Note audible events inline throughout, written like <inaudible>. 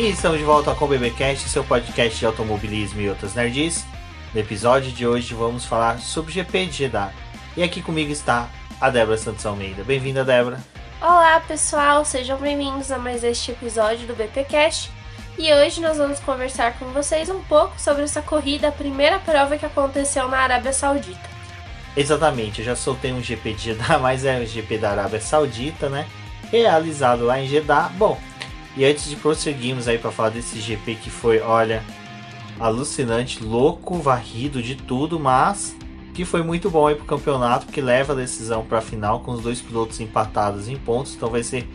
E estamos de volta com o BBcast, seu podcast de automobilismo e outras nerds. No episódio de hoje vamos falar sobre o GP de Jeddah. E aqui comigo está a Débora Santos Almeida. Bem-vinda, Débora. Olá, pessoal, sejam bem-vindos a mais este episódio do BPcast. E hoje nós vamos conversar com vocês um pouco sobre essa corrida, a primeira prova que aconteceu na Arábia Saudita. Exatamente, eu já soltei um GP de Jeddah, <laughs> mas é o GP da Arábia Saudita, né? Realizado lá em Jeddah. Bom, e antes de prosseguirmos aí para falar desse GP que foi, olha, alucinante, louco, varrido de tudo, mas que foi muito bom aí pro campeonato, que leva a decisão para a final com os dois pilotos empatados em pontos, então vai ser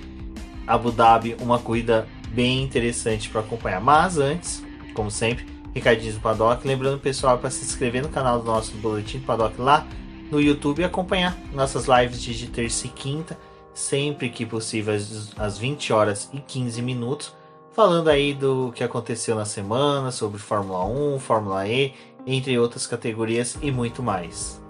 Abu Dhabi uma corrida bem interessante para acompanhar. Mas antes, como sempre, recadinhos do Paddock, lembrando pessoal para se inscrever no canal do nosso Boletim do Paddock lá no YouTube e acompanhar nossas lives de terça e quinta sempre que possível às 20 horas e 15 minutos, falando aí do que aconteceu na semana, sobre Fórmula 1, Fórmula E, entre outras categorias e muito mais.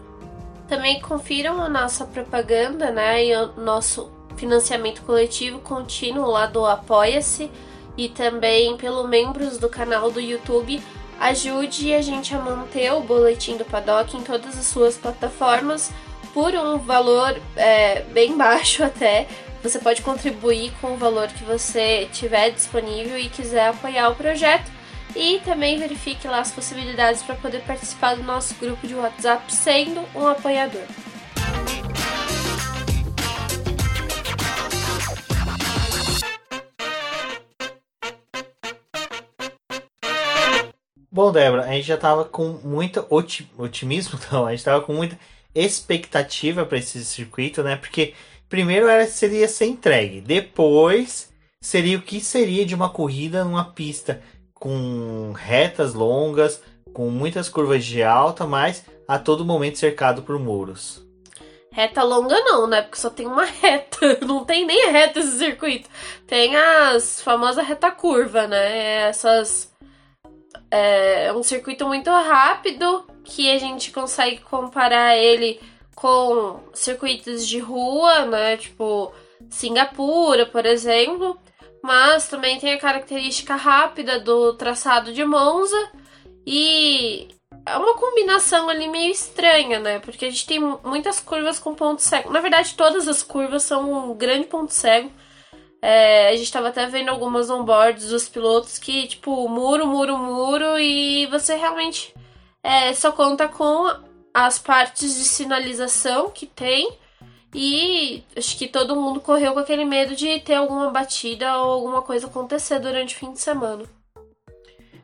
Também confiram a nossa propaganda, né, e o nosso financiamento coletivo contínuo lá do Apoia-se e também pelo membros do canal do YouTube. Ajude a gente a manter o boletim do Paddock em todas as suas plataformas por um valor é, bem baixo até. Você pode contribuir com o valor que você tiver disponível e quiser apoiar o projeto. E também verifique lá as possibilidades para poder participar do nosso grupo de WhatsApp sendo um apoiador. Bom, Débora, a gente já tava com muito otimismo, <laughs> não, a gente tava com muita expectativa para esse circuito, né? Porque primeiro era seria ser entregue, depois seria o que seria de uma corrida numa pista com retas longas, com muitas curvas de alta, mas a todo momento cercado por muros. Reta longa não, né? Porque só tem uma <laughs> reta. Não tem nem reta esse circuito. Tem as famosas reta curva, né? Essas. É um circuito muito rápido que a gente consegue comparar ele com circuitos de rua, né? Tipo Singapura, por exemplo. Mas também tem a característica rápida do traçado de Monza. E é uma combinação ali meio estranha, né? Porque a gente tem muitas curvas com ponto cego. Na verdade, todas as curvas são um grande ponto cego. É, a gente estava até vendo algumas onboards dos pilotos que, tipo, muro, muro, muro, e você realmente é, só conta com as partes de sinalização que tem. E acho que todo mundo correu com aquele medo de ter alguma batida ou alguma coisa acontecer durante o fim de semana.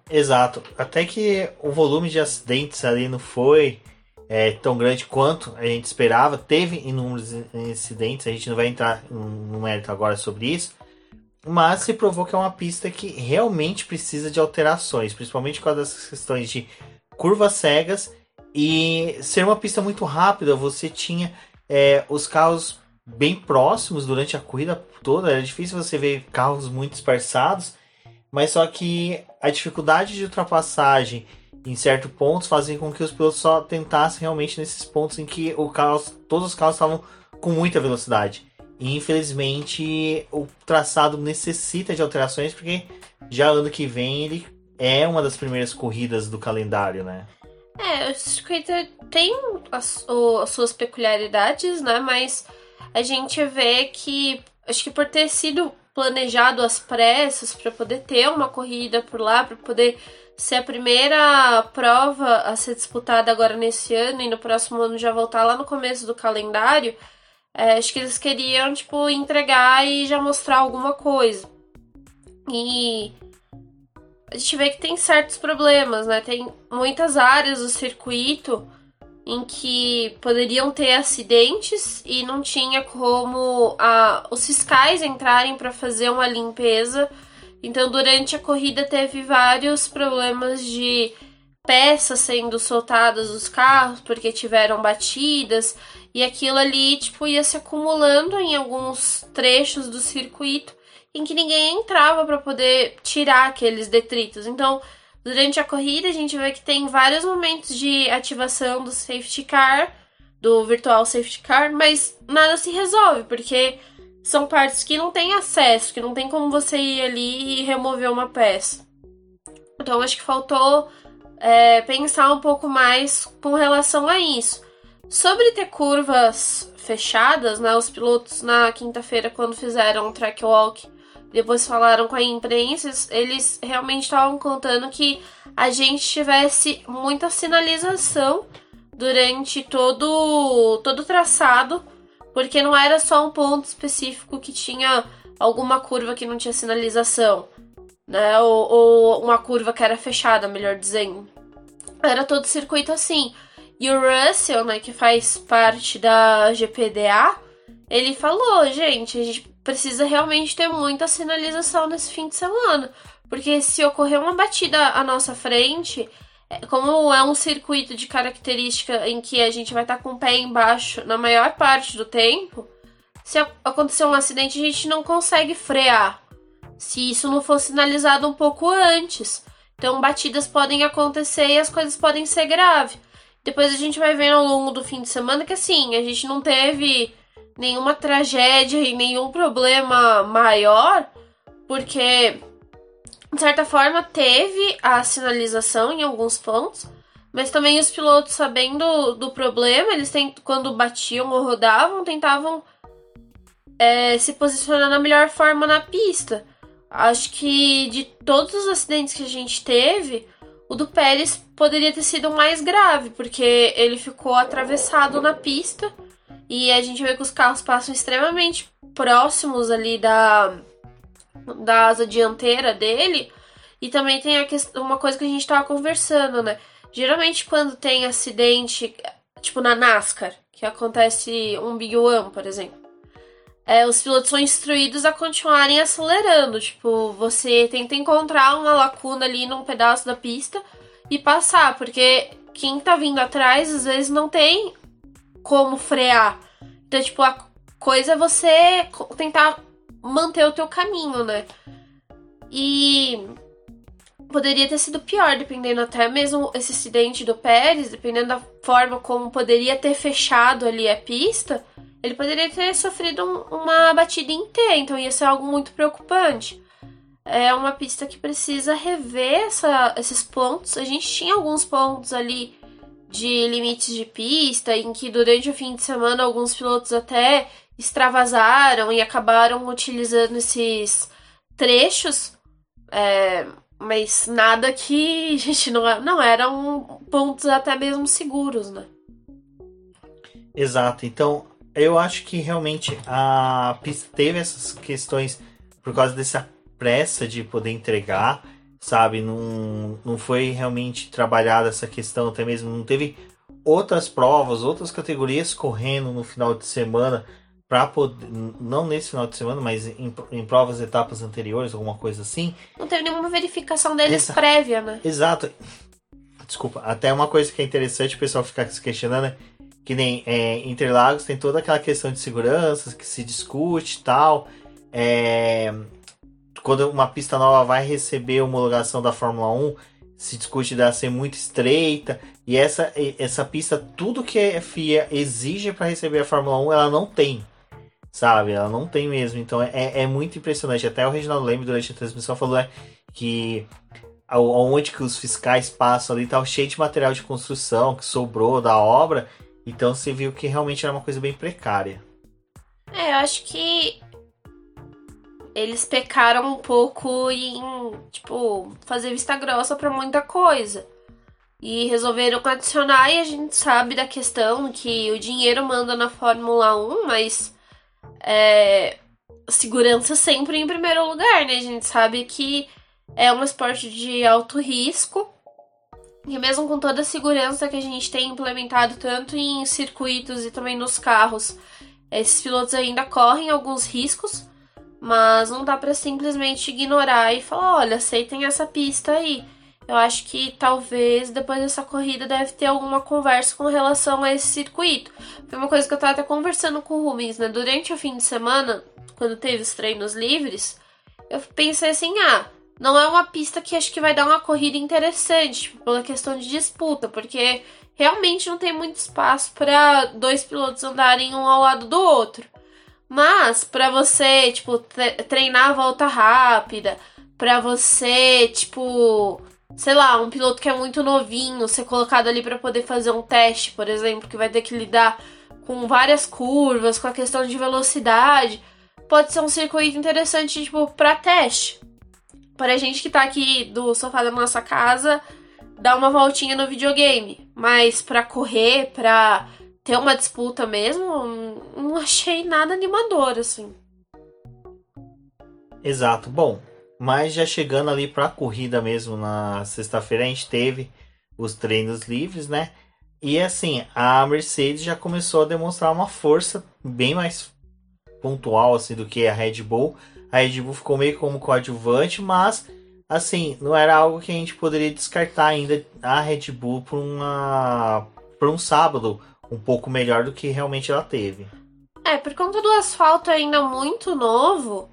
Exato. Até que o volume de acidentes ali não foi é, tão grande quanto a gente esperava. Teve inúmeros incidentes, a gente não vai entrar no mérito agora sobre isso. Mas se provou que é uma pista que realmente precisa de alterações, principalmente com as questões de curvas cegas e ser uma pista muito rápida, você tinha é, os carros bem próximos durante a corrida toda, era difícil você ver carros muito dispersados, mas só que a dificuldade de ultrapassagem em certos pontos fazia com que os pilotos só tentassem realmente nesses pontos em que o carro, todos os carros estavam com muita velocidade. E infelizmente o traçado necessita de alterações porque já ano que vem ele é uma das primeiras corridas do calendário, né? É, o circuito tem as, as suas peculiaridades, né? Mas a gente vê que acho que por ter sido planejado às pressas para poder ter uma corrida por lá, para poder ser a primeira prova a ser disputada agora nesse ano e no próximo ano já voltar lá no começo do calendário, é, acho que eles queriam tipo entregar e já mostrar alguma coisa. E a gente vê que tem certos problemas, né? Tem muitas áreas do circuito em que poderiam ter acidentes e não tinha como a, os fiscais entrarem para fazer uma limpeza. Então, durante a corrida, teve vários problemas de peças sendo soltadas dos carros porque tiveram batidas e aquilo ali tipo ia se acumulando em alguns trechos do circuito em que ninguém entrava para poder tirar aqueles detritos. Então, durante a corrida, a gente vê que tem vários momentos de ativação do safety car, do virtual safety car, mas nada se resolve, porque são partes que não tem acesso, que não tem como você ir ali e remover uma peça. Então acho que faltou é, pensar um pouco mais com relação a isso. Sobre ter curvas fechadas, né? Os pilotos na quinta-feira, quando fizeram o track walk, depois falaram com a imprensa, eles realmente estavam contando que a gente tivesse muita sinalização durante todo, todo o traçado, porque não era só um ponto específico que tinha alguma curva que não tinha sinalização, né? Ou, ou uma curva que era fechada, melhor dizendo. Era todo circuito assim. E o Russell, né, que faz parte da GPDA, ele falou, gente, a gente precisa realmente ter muita sinalização nesse fim de semana. Porque se ocorrer uma batida à nossa frente, é, como é um circuito de característica em que a gente vai estar com o pé embaixo na maior parte do tempo, se acontecer um acidente, a gente não consegue frear. Se isso não for sinalizado um pouco antes. Então, batidas podem acontecer e as coisas podem ser graves. Depois a gente vai ver ao longo do fim de semana que, assim, a gente não teve nenhuma tragédia e nenhum problema maior, porque de certa forma, teve a sinalização em alguns pontos, mas também os pilotos, sabendo do problema, eles tem, quando batiam ou rodavam, tentavam é, se posicionar na melhor forma na pista. Acho que de todos os acidentes que a gente teve, o do Pérez poderia ter sido mais grave, porque ele ficou atravessado na pista e a gente vê que os carros passam extremamente próximos ali da, da asa dianteira dele. E também tem a questão, uma coisa que a gente tava conversando, né? Geralmente quando tem acidente, tipo na NASCAR, que acontece um Big One, por exemplo. É, os pilotos são instruídos a continuarem acelerando. Tipo, você tenta encontrar uma lacuna ali num pedaço da pista e passar, porque quem tá vindo atrás às vezes não tem como frear. Então, tipo, a coisa é você tentar manter o teu caminho, né? E poderia ter sido pior, dependendo até mesmo esse acidente do Pérez, dependendo da forma como poderia ter fechado ali a pista, ele poderia ter sofrido um, uma batida inteira, então ia ser algo muito preocupante. É uma pista que precisa rever essa, esses pontos. A gente tinha alguns pontos ali de limites de pista, em que durante o fim de semana alguns pilotos até extravasaram e acabaram utilizando esses trechos, é, mas nada que, <laughs> gente, não, não eram pontos até mesmo seguros, né? Exato, então eu acho que realmente a pista teve essas questões por causa dessa pressa de poder entregar, sabe? Não, não foi realmente trabalhada essa questão, até mesmo não teve outras provas, outras categorias correndo no final de semana para poder, não nesse final de semana, mas em, em provas, etapas anteriores, alguma coisa assim. Não teve nenhuma verificação deles Exa prévia, né? Exato. Desculpa, até uma coisa que é interessante o pessoal ficar se questionando é que nem é, Interlagos tem toda aquela questão de segurança que se discute e tal. É, quando uma pista nova vai receber homologação da Fórmula 1, se discute dela ser muito estreita. E essa, essa pista, tudo que a FIA exige para receber a Fórmula 1, ela não tem sabe? Ela não tem mesmo. Então é, é muito impressionante. Até o Reginaldo Leme, durante a transmissão, falou é, que onde que os fiscais passam ali tá cheio de material de construção que sobrou da obra. Então você viu que realmente era uma coisa bem precária. É, eu acho que eles pecaram um pouco em, tipo, fazer vista grossa para muita coisa. E resolveram adicionar, e a gente sabe da questão que o dinheiro manda na Fórmula 1, mas é, segurança sempre em primeiro lugar, né? A gente sabe que é um esporte de alto risco. E mesmo com toda a segurança que a gente tem implementado tanto em circuitos e também nos carros, esses pilotos ainda correm alguns riscos, mas não dá para simplesmente ignorar e falar, olha, aceitem essa pista aí. Eu acho que talvez depois dessa corrida deve ter alguma conversa com relação a esse circuito. Foi uma coisa que eu tava até conversando com o Rubens, né? Durante o fim de semana, quando teve os treinos livres, eu pensei assim, ah, não é uma pista que acho que vai dar uma corrida interessante, tipo, pela questão de disputa, porque realmente não tem muito espaço para dois pilotos andarem um ao lado do outro. Mas para você, tipo, treinar a volta rápida, para você, tipo, sei lá, um piloto que é muito novinho, ser colocado ali para poder fazer um teste, por exemplo, que vai ter que lidar com várias curvas, com a questão de velocidade, pode ser um circuito interessante, tipo, para teste. Para a gente que tá aqui do sofá da nossa casa, dar uma voltinha no videogame, mas para correr, para ter uma disputa mesmo, não achei nada animador assim. Exato. Bom, mas já chegando ali para a corrida mesmo na sexta-feira, a gente teve os treinos livres, né? E assim, a Mercedes já começou a demonstrar uma força bem mais pontual assim do que a Red Bull. A Red Bull ficou meio como coadjuvante, mas assim, não era algo que a gente poderia descartar ainda a Red Bull para uma para um sábado um pouco melhor do que realmente ela teve. É, por conta do asfalto ainda muito novo,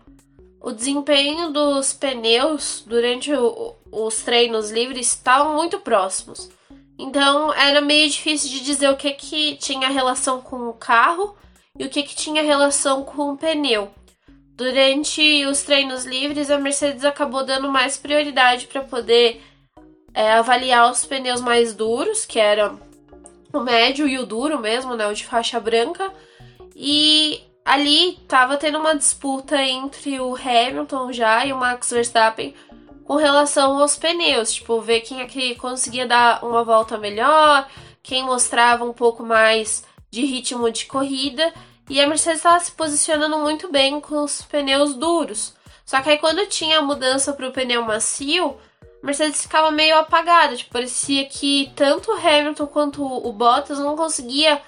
o desempenho dos pneus durante o, os treinos livres estavam muito próximos. Então era meio difícil de dizer o que, que tinha relação com o carro e o que, que tinha relação com o pneu. Durante os treinos livres, a Mercedes acabou dando mais prioridade para poder é, avaliar os pneus mais duros, que eram o médio e o duro mesmo, né, o de faixa branca. E ali tava tendo uma disputa entre o Hamilton já e o Max Verstappen com relação aos pneus, tipo, ver quem é que conseguia dar uma volta melhor, quem mostrava um pouco mais de ritmo de corrida, e a Mercedes estava se posicionando muito bem com os pneus duros. Só que aí quando tinha a mudança para o pneu macio, Mercedes ficava meio apagada, tipo, parecia que tanto o Hamilton quanto o Bottas não conseguia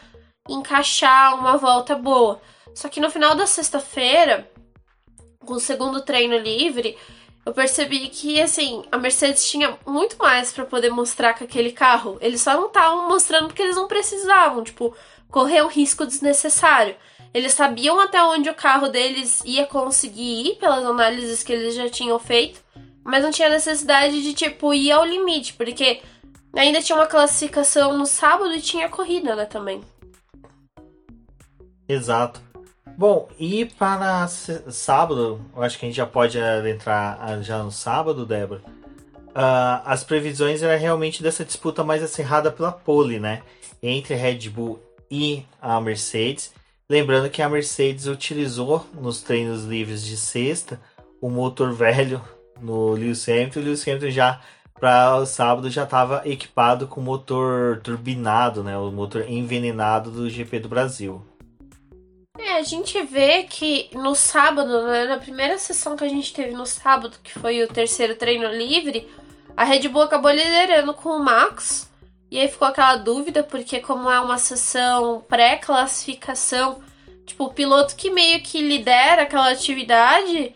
encaixar uma volta boa. Só que no final da sexta-feira, com o segundo treino livre, eu percebi que assim, a Mercedes tinha muito mais para poder mostrar com aquele carro. Eles só não estavam mostrando porque eles não precisavam, tipo, correr um risco desnecessário. Eles sabiam até onde o carro deles ia conseguir ir pelas análises que eles já tinham feito, mas não tinha necessidade de tipo ir ao limite, porque ainda tinha uma classificação no sábado e tinha corrida, né, também. Exato. Bom, e para sábado, eu acho que a gente já pode entrar já no sábado, Débora. Uh, as previsões era realmente dessa disputa mais acirrada pela pole, né? Entre Red Bull e a Mercedes. Lembrando que a Mercedes utilizou nos treinos livres de sexta o motor velho no Lewis Hamilton. O Lewis Hamilton já para o sábado já estava equipado com motor turbinado, né? O motor envenenado do GP do Brasil. É, a gente vê que no sábado, né, na primeira sessão que a gente teve no sábado, que foi o terceiro treino livre, a Red Bull acabou liderando com o Max. E aí ficou aquela dúvida, porque como é uma sessão pré-classificação, tipo, o piloto que meio que lidera aquela atividade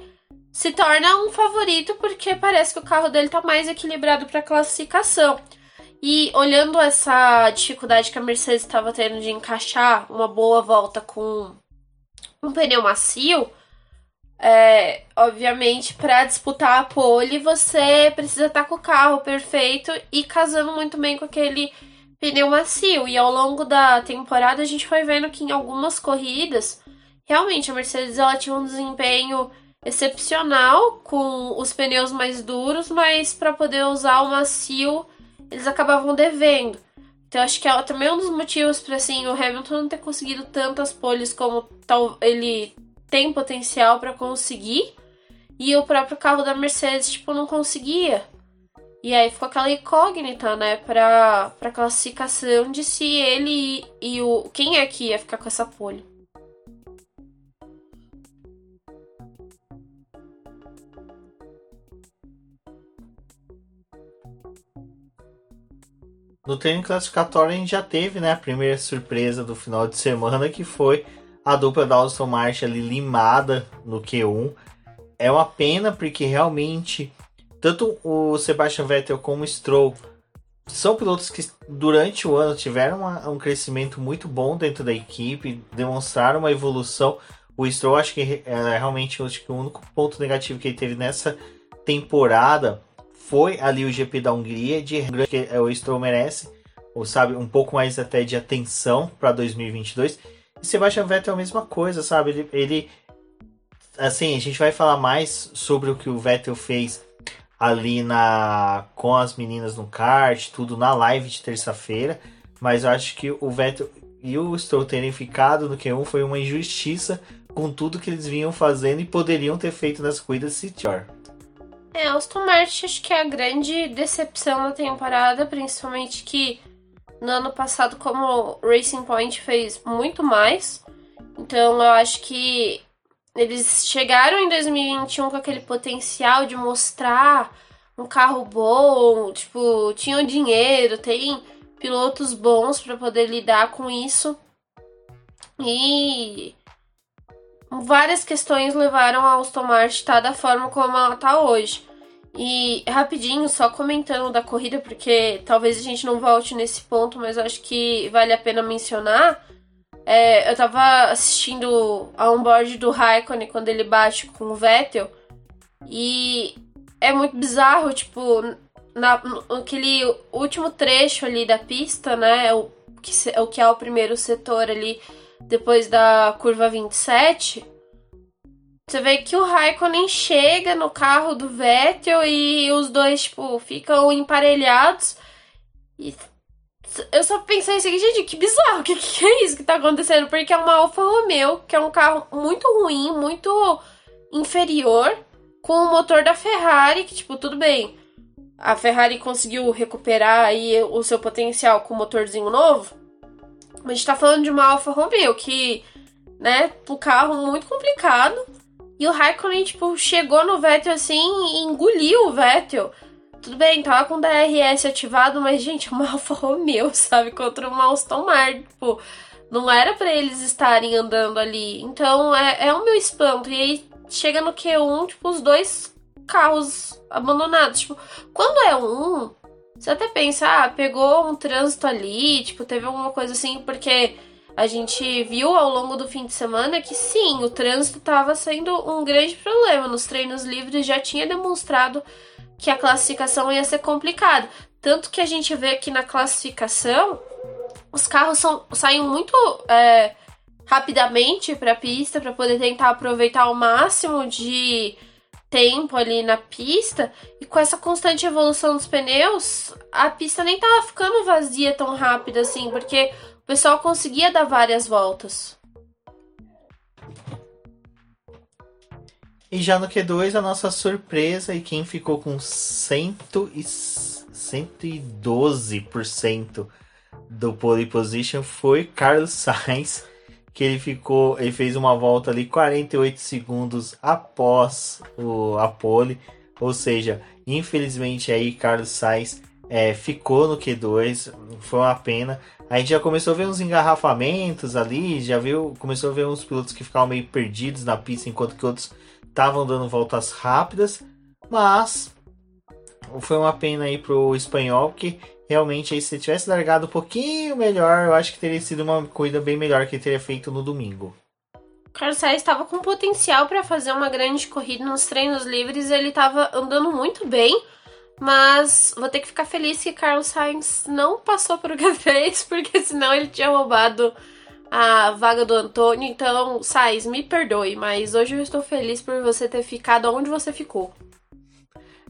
se torna um favorito porque parece que o carro dele tá mais equilibrado para classificação. E olhando essa dificuldade que a Mercedes estava tendo de encaixar uma boa volta com um pneu macio, é, obviamente, para disputar a pole, você precisa estar tá com o carro perfeito e casando muito bem com aquele pneu macio. E ao longo da temporada, a gente foi vendo que em algumas corridas, realmente a Mercedes ela tinha um desempenho excepcional com os pneus mais duros, mas para poder usar o macio, eles acabavam devendo. Então acho que é também um dos motivos para assim o Hamilton não ter conseguido tantas poles como tal ele tem potencial para conseguir e o próprio carro da Mercedes tipo não conseguia. E aí ficou aquela incógnita, né, para para classificação de se ele e o quem é que ia ficar com essa pole. No treino classificatório a gente já teve né, a primeira surpresa do final de semana, que foi a dupla da Aston Martin ali limada no Q1. É uma pena porque realmente tanto o Sebastian Vettel como o Stroll são pilotos que durante o ano tiveram uma, um crescimento muito bom dentro da equipe, demonstraram uma evolução. O Stroll acho que é realmente acho que o único ponto negativo que ele teve nessa temporada foi ali o GP da Hungria, de que o Stroll merece, ou sabe, um pouco mais até de atenção para 2022. Sebastian Vettel é a mesma coisa, sabe? Ele, ele. Assim, a gente vai falar mais sobre o que o Vettel fez ali na com as meninas no kart, tudo na live de terça-feira. Mas eu acho que o Vettel e o Stroll terem ficado no Q1 foi uma injustiça com tudo que eles vinham fazendo e poderiam ter feito nas corridas Citior. É, Aston Martin acho que é a grande decepção da temporada, principalmente que no ano passado, como Racing Point fez muito mais, então eu acho que eles chegaram em 2021 com aquele potencial de mostrar um carro bom, tipo, tinham dinheiro, tem pilotos bons para poder lidar com isso. E várias questões levaram a Aston Martin estar da forma como ela está hoje. E rapidinho, só comentando da corrida, porque talvez a gente não volte nesse ponto, mas acho que vale a pena mencionar. É, eu tava assistindo a onboard do Raikkonen quando ele bate com o Vettel. E é muito bizarro, tipo, na, naquele último trecho ali da pista, né? O que, o que é o primeiro setor ali depois da curva 27 você vê que o Raikkonen chega no carro do Vettel e os dois, tipo, ficam emparelhados. E eu só pensei assim, gente, que bizarro, o que, que é isso que tá acontecendo? Porque é uma Alfa Romeo, que é um carro muito ruim, muito inferior, com o motor da Ferrari, que, tipo, tudo bem. A Ferrari conseguiu recuperar aí o seu potencial com o motorzinho novo. A gente tá falando de uma Alfa Romeo, que, né, o carro muito complicado e o Raikkonen, tipo, chegou no Vettel assim e engoliu o Vettel. Tudo bem, tava com o DRS ativado, mas, gente, uma <laughs> Alfa Romeo, sabe? Contra uma Aston Martin, tipo, não era para eles estarem andando ali. Então, é, é o meu espanto. E aí, chega no Q1, tipo, os dois carros abandonados. Tipo, quando é um, você até pensa, ah, pegou um trânsito ali, tipo, teve alguma coisa assim, porque a gente viu ao longo do fim de semana que sim, o trânsito estava sendo um grande problema. Nos treinos livres já tinha demonstrado que a classificação ia ser complicada. Tanto que a gente vê que na classificação os carros são, saem muito é, rapidamente para a pista para poder tentar aproveitar o máximo de tempo ali na pista e com essa constante evolução dos pneus, a pista nem tava ficando vazia tão rápido assim, porque o pessoal conseguia dar várias voltas. E já no Q2, a nossa surpresa e quem ficou com 100 e 112% do pole position foi Carlos Sainz, que ele ficou, ele fez uma volta ali 48 segundos após o a pole, ou seja, infelizmente aí Carlos Sainz é, ficou no Q2, foi uma pena. A gente já começou a ver uns engarrafamentos ali, já viu, começou a ver uns pilotos que ficavam meio perdidos na pista, enquanto que outros estavam dando voltas rápidas, mas foi uma pena aí pro espanhol, que realmente aí, se tivesse largado um pouquinho melhor, eu acho que teria sido uma corrida bem melhor que ele teria feito no domingo. Carlos Sainz estava com potencial para fazer uma grande corrida nos treinos livres, ele estava andando muito bem mas vou ter que ficar feliz que Carlos Sainz não passou por Q3, <laughs> porque senão ele tinha roubado a vaga do Antônio. Então, Sainz, me perdoe, mas hoje eu estou feliz por você ter ficado onde você ficou.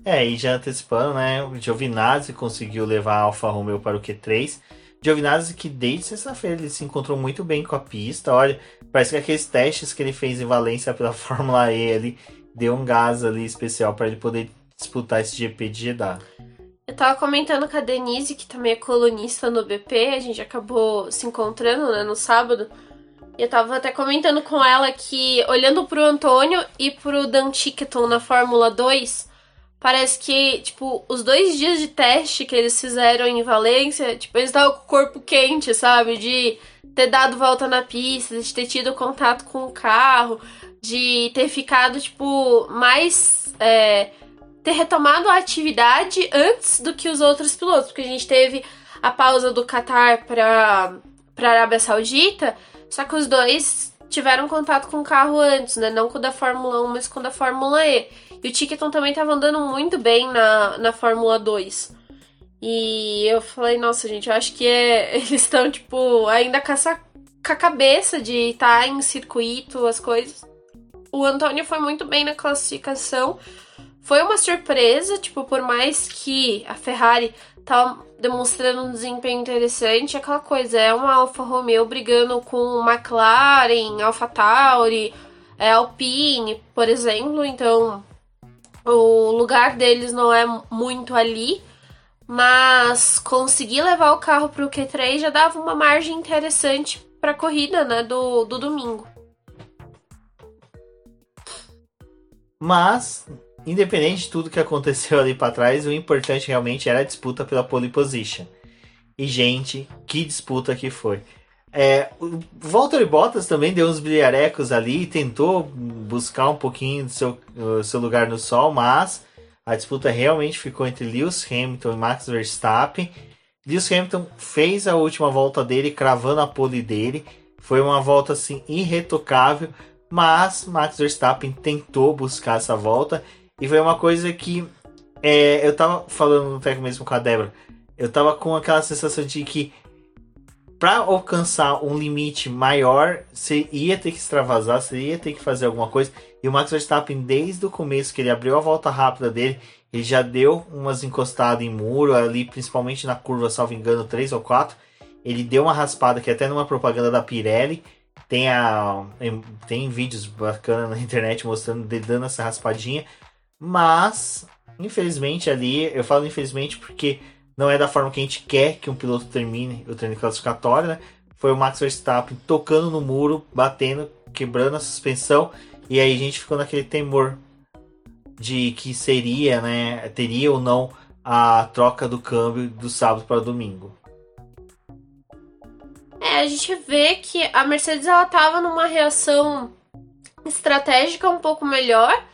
É, e já antecipando, né? Giovinazzi conseguiu levar a Alfa Romeo para o Q3. Giovinazzi que desde sexta-feira ele se encontrou muito bem com a pista. Olha, parece que aqueles testes que ele fez em Valência pela <laughs> Fórmula E ele deu um gás ali especial para ele poder disputar esse GP de Jeddah. Eu tava comentando com a Denise, que também é colunista no BP, a gente acabou se encontrando né, no sábado. E eu tava até comentando com ela que, olhando pro Antônio e pro Dan Tickton na Fórmula 2, parece que, tipo, os dois dias de teste que eles fizeram em Valência, tipo, eles estavam com o corpo quente, sabe? De ter dado volta na pista, de ter tido contato com o carro, de ter ficado, tipo, mais. É, ter retomado a atividade antes do que os outros pilotos, porque a gente teve a pausa do Qatar para para Arábia Saudita, só que os dois tiveram contato com o carro antes, né? Não com o da Fórmula 1, mas com o da Fórmula E. E o Ticketon também estava andando muito bem na, na Fórmula 2. E eu falei, nossa, gente, eu acho que é, <laughs> eles estão, tipo, ainda caça, com a cabeça de estar tá em circuito, as coisas. O Antônio foi muito bem na classificação. Foi uma surpresa, tipo, por mais que a Ferrari tá demonstrando um desempenho interessante, aquela coisa, é uma Alfa Romeo brigando com McLaren, Alfa Tauri, é, Alpine, por exemplo, então o lugar deles não é muito ali, mas conseguir levar o carro para o Q3 já dava uma margem interessante para a corrida né, do, do domingo. Mas, independente de tudo que aconteceu ali para trás, o importante realmente era a disputa pela pole position. E, gente, que disputa que foi. É, o Valtteri Bottas também deu uns brilharecos ali tentou buscar um pouquinho do seu, seu lugar no sol, mas a disputa realmente ficou entre Lewis Hamilton e Max Verstappen. Lewis Hamilton fez a última volta dele, cravando a pole dele. Foi uma volta assim irretocável, mas Max Verstappen tentou buscar essa volta e foi uma coisa que é, eu tava falando no mesmo com a Débora. Eu tava com aquela sensação de que para alcançar um limite maior, você ia ter que extravasar, você ia ter que fazer alguma coisa. E o Max Verstappen, desde o começo que ele abriu a volta rápida dele, ele já deu umas encostadas em muro ali, principalmente na curva, salvo engano, 3 ou 4. Ele deu uma raspada que até numa propaganda da Pirelli tem a tem vídeos bacanas na internet mostrando ele dando essa raspadinha, mas infelizmente ali, eu falo infelizmente porque não é da forma que a gente quer que um piloto termine o treino classificatório, né? Foi o Max Verstappen tocando no muro, batendo, quebrando a suspensão, e aí a gente ficou naquele temor de que seria, né, teria ou não a troca do câmbio do sábado para domingo. É, a gente vê que a Mercedes ela tava numa reação estratégica um pouco melhor,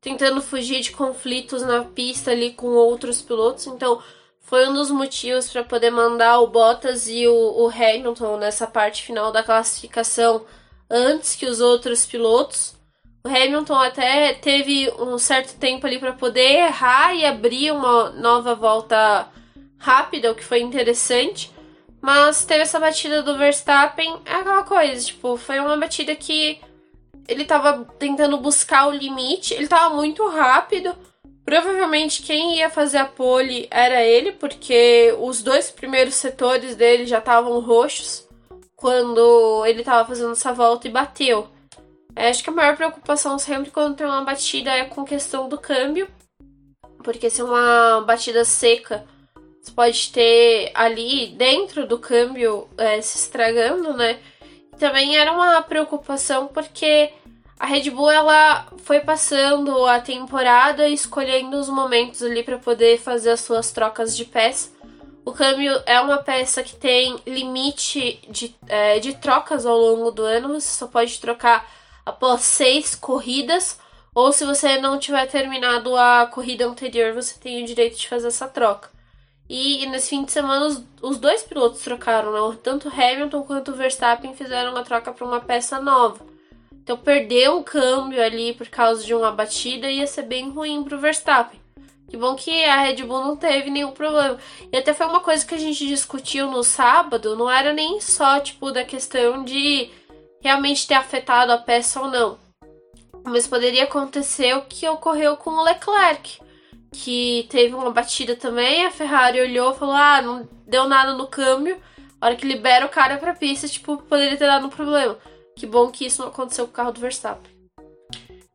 tentando fugir de conflitos na pista ali com outros pilotos. Então, foi um dos motivos para poder mandar o Bottas e o, o, Hamilton nessa parte final da classificação antes que os outros pilotos. O Hamilton até teve um certo tempo ali para poder errar e abrir uma nova volta rápida, o que foi interessante. Mas teve essa batida do Verstappen, é aquela coisa, tipo, foi uma batida que ele tava tentando buscar o limite, ele tava muito rápido Provavelmente quem ia fazer a pole era ele, porque os dois primeiros setores dele já estavam roxos quando ele estava fazendo essa volta e bateu. É, acho que a maior preocupação sempre quando tem uma batida é com questão do câmbio, porque se é uma batida seca, você pode ter ali dentro do câmbio é, se estragando, né? Também era uma preocupação porque a Red Bull ela foi passando a temporada escolhendo os momentos ali para poder fazer as suas trocas de peça. O câmbio é uma peça que tem limite de, é, de trocas ao longo do ano. Você só pode trocar após seis corridas. Ou se você não tiver terminado a corrida anterior, você tem o direito de fazer essa troca. E, nesse fim de semana, os, os dois pilotos trocaram, né? Tanto Hamilton quanto Verstappen fizeram uma troca para uma peça nova. Então perder um câmbio ali por causa de uma batida ia ser bem ruim pro Verstappen. Que bom que a Red Bull não teve nenhum problema. E até foi uma coisa que a gente discutiu no sábado, não era nem só tipo da questão de realmente ter afetado a peça ou não. Mas poderia acontecer o que ocorreu com o Leclerc, que teve uma batida também, a Ferrari olhou e falou: "Ah, não deu nada no câmbio". A hora que libera o cara pra pista, tipo, poderia ter dado um problema. Que bom que isso não aconteceu com o carro do Verstappen.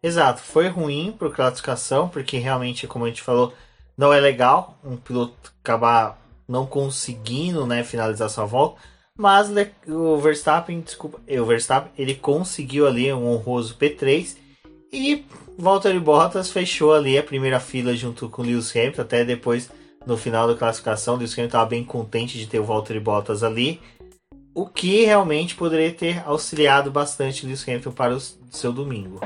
Exato, foi ruim para classificação, porque realmente, como a gente falou, não é legal um piloto acabar não conseguindo né, finalizar sua volta. Mas o Verstappen, desculpa, o Verstappen, ele conseguiu ali um honroso P3 e Valtteri Bottas fechou ali a primeira fila junto com Lewis Hamilton, até depois no final da classificação, Lewis Hamilton estava bem contente de ter o Valtteri Bottas ali. O que realmente poderia ter auxiliado bastante Lewis Hamilton para o seu domingo.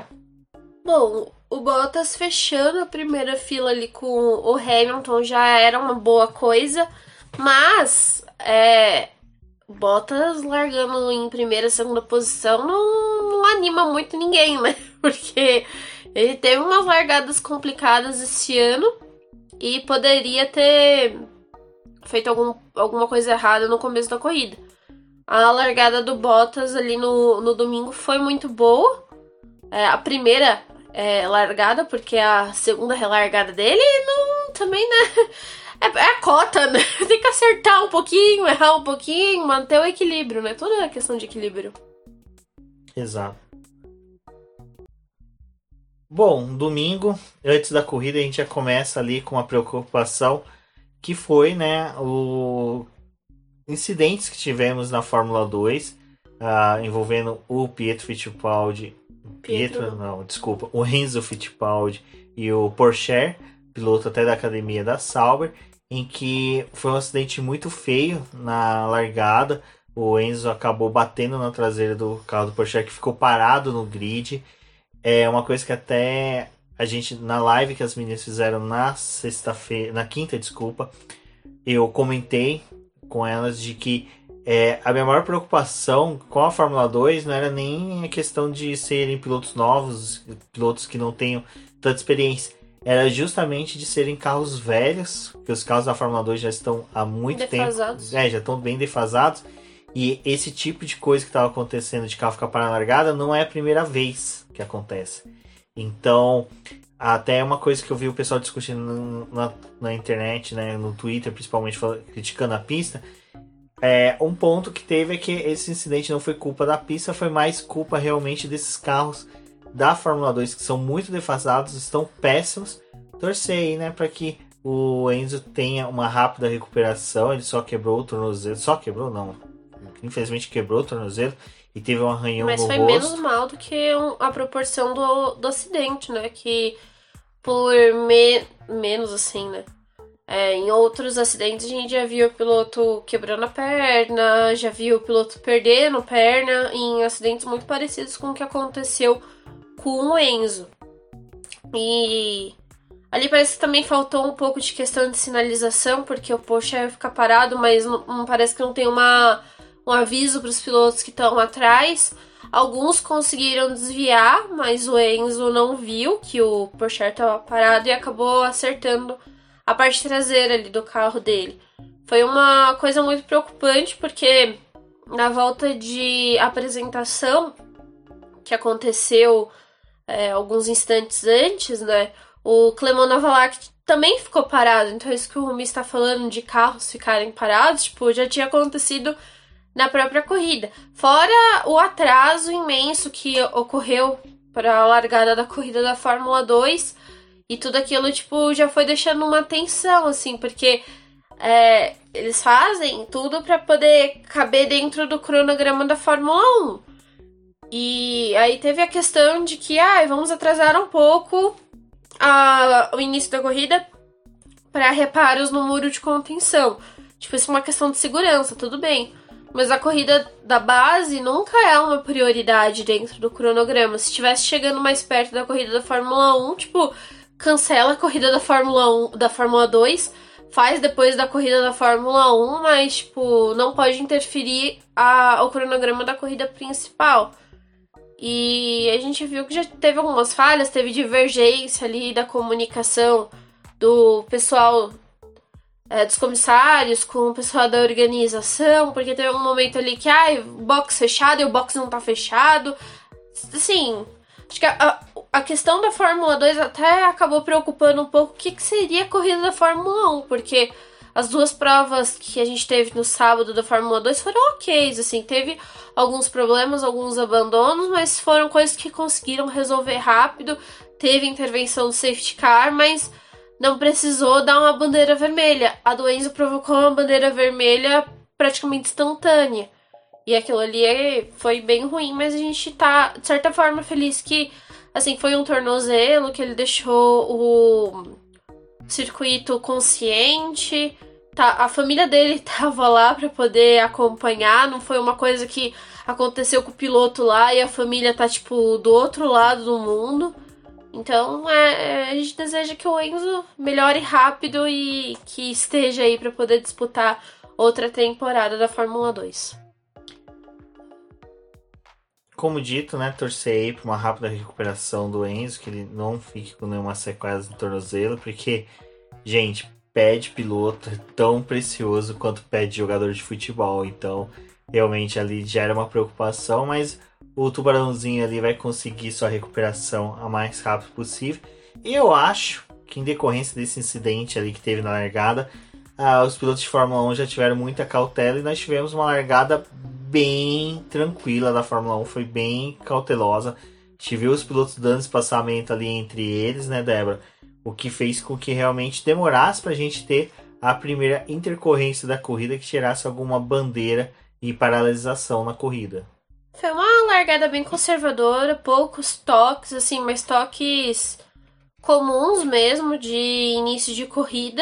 Bom, o Bottas fechando a primeira fila ali com o Hamilton já era uma boa coisa, mas é, Bottas largando em primeira, segunda posição não, não anima muito ninguém, né? <laughs> Porque ele teve umas largadas complicadas esse ano e poderia ter feito algum, alguma coisa errada no começo da corrida. A largada do Bottas ali no, no domingo foi muito boa. É, a primeira é, largada, porque a segunda relargada dele não também, né? <laughs> É, é, a cota, né? <laughs> Tem que acertar um pouquinho, errar um pouquinho, manter o equilíbrio, né? Toda a questão de equilíbrio. Exato. Bom, domingo, antes da corrida, a gente já começa ali com uma preocupação que foi, né, o incidentes que tivemos na Fórmula 2, uh, ah, envolvendo o Pietro Fittipaldi, Pietro, Pietro, não, desculpa, o Renzo Fittipaldi e o Porsche, piloto até da academia da Sauber, em que foi um acidente muito feio na largada. O Enzo acabou batendo na traseira do carro do Porsche que ficou parado no grid. É uma coisa que até a gente na live que as meninas fizeram na sexta-feira, na quinta, desculpa, eu comentei com elas de que é, a minha maior preocupação com a Fórmula 2 não era nem a questão de serem pilotos novos, pilotos que não tenham tanta experiência era justamente de serem carros velhos, que os carros da Fórmula 2 já estão há muito defasados. tempo. É, já estão bem defasados. E esse tipo de coisa que estava acontecendo de carro ficar parado na largada não é a primeira vez que acontece. Então, até uma coisa que eu vi o pessoal discutindo na, na internet, né, no Twitter, principalmente criticando a pista. É, um ponto que teve é que esse incidente não foi culpa da pista, foi mais culpa realmente desses carros da Fórmula 2 que são muito defasados, estão péssimos. Torcer aí, né, para que o Enzo tenha uma rápida recuperação. Ele só quebrou o tornozelo, só quebrou não, infelizmente quebrou o tornozelo e teve um arranhão Mas no foi rosto. menos mal do que a proporção do, do acidente, né? Que por me, menos assim, né? É, em outros acidentes a gente já viu o piloto quebrando a perna, já viu o piloto perdendo perna em acidentes muito parecidos com o que aconteceu com o Enzo. E ali parece que também faltou um pouco de questão de sinalização, porque o Porsche ia ficar parado, mas não, não parece que não tem uma, um aviso para os pilotos que estão atrás. Alguns conseguiram desviar, mas o Enzo não viu que o Porsche estava parado e acabou acertando a parte traseira ali do carro dele. Foi uma coisa muito preocupante porque na volta de apresentação que aconteceu é, alguns instantes antes, né? O Clemon Novalak também ficou parado. Então, isso que o Rumi está falando de carros ficarem parados, tipo, já tinha acontecido na própria corrida. Fora o atraso imenso que ocorreu para a largada da corrida da Fórmula 2 e tudo aquilo, tipo, já foi deixando uma tensão, assim, porque é, eles fazem tudo para poder caber dentro do cronograma da Fórmula 1. E aí teve a questão de que, ah, vamos atrasar um pouco a, o início da corrida para reparos no muro de contenção. Tipo, isso é uma questão de segurança, tudo bem. Mas a corrida da base nunca é uma prioridade dentro do cronograma. Se estivesse chegando mais perto da corrida da Fórmula 1, tipo, cancela a corrida da Fórmula 1, da Fórmula 2, faz depois da corrida da Fórmula 1, mas tipo, não pode interferir a, o cronograma da corrida principal. E a gente viu que já teve algumas falhas, teve divergência ali da comunicação do pessoal é, dos comissários com o pessoal da organização, porque teve um momento ali que, ai, box fechado e o box não tá fechado. Assim, acho que a, a questão da Fórmula 2 até acabou preocupando um pouco o que, que seria a corrida da Fórmula 1, porque as duas provas que a gente teve no sábado da Fórmula 2 foram ok, assim, teve alguns problemas, alguns abandonos, mas foram coisas que conseguiram resolver rápido. Teve intervenção do safety car, mas não precisou dar uma bandeira vermelha. A do Enzo provocou uma bandeira vermelha praticamente instantânea. E aquilo ali foi bem ruim, mas a gente tá, de certa forma, feliz que, assim, foi um tornozelo, que ele deixou o circuito consciente, tá, a família dele <laughs> tava lá para poder acompanhar, não foi uma coisa que aconteceu com o piloto lá e a família tá tipo do outro lado do mundo. Então, é, a gente deseja que o Enzo melhore rápido e que esteja aí para poder disputar outra temporada da Fórmula 2. Como dito, né, torcer aí para uma rápida recuperação do Enzo, que ele não fique com nenhuma sequela no tornozelo, porque, gente, pé de piloto é tão precioso quanto pé de jogador de futebol. Então, realmente ali já era uma preocupação, mas o tubarãozinho ali vai conseguir sua recuperação a mais rápido possível. E eu acho que em decorrência desse incidente ali que teve na largada, ah, os pilotos de Fórmula 1 já tiveram muita cautela e nós tivemos uma largada bem tranquila da Fórmula 1, foi bem cautelosa. Viu os pilotos dando espaçamento ali entre eles, né, Débora? O que fez com que realmente demorasse para a gente ter a primeira intercorrência da corrida que tirasse alguma bandeira e paralisação na corrida. Foi uma largada bem conservadora, poucos toques, assim, mas toques comuns mesmo de início de corrida.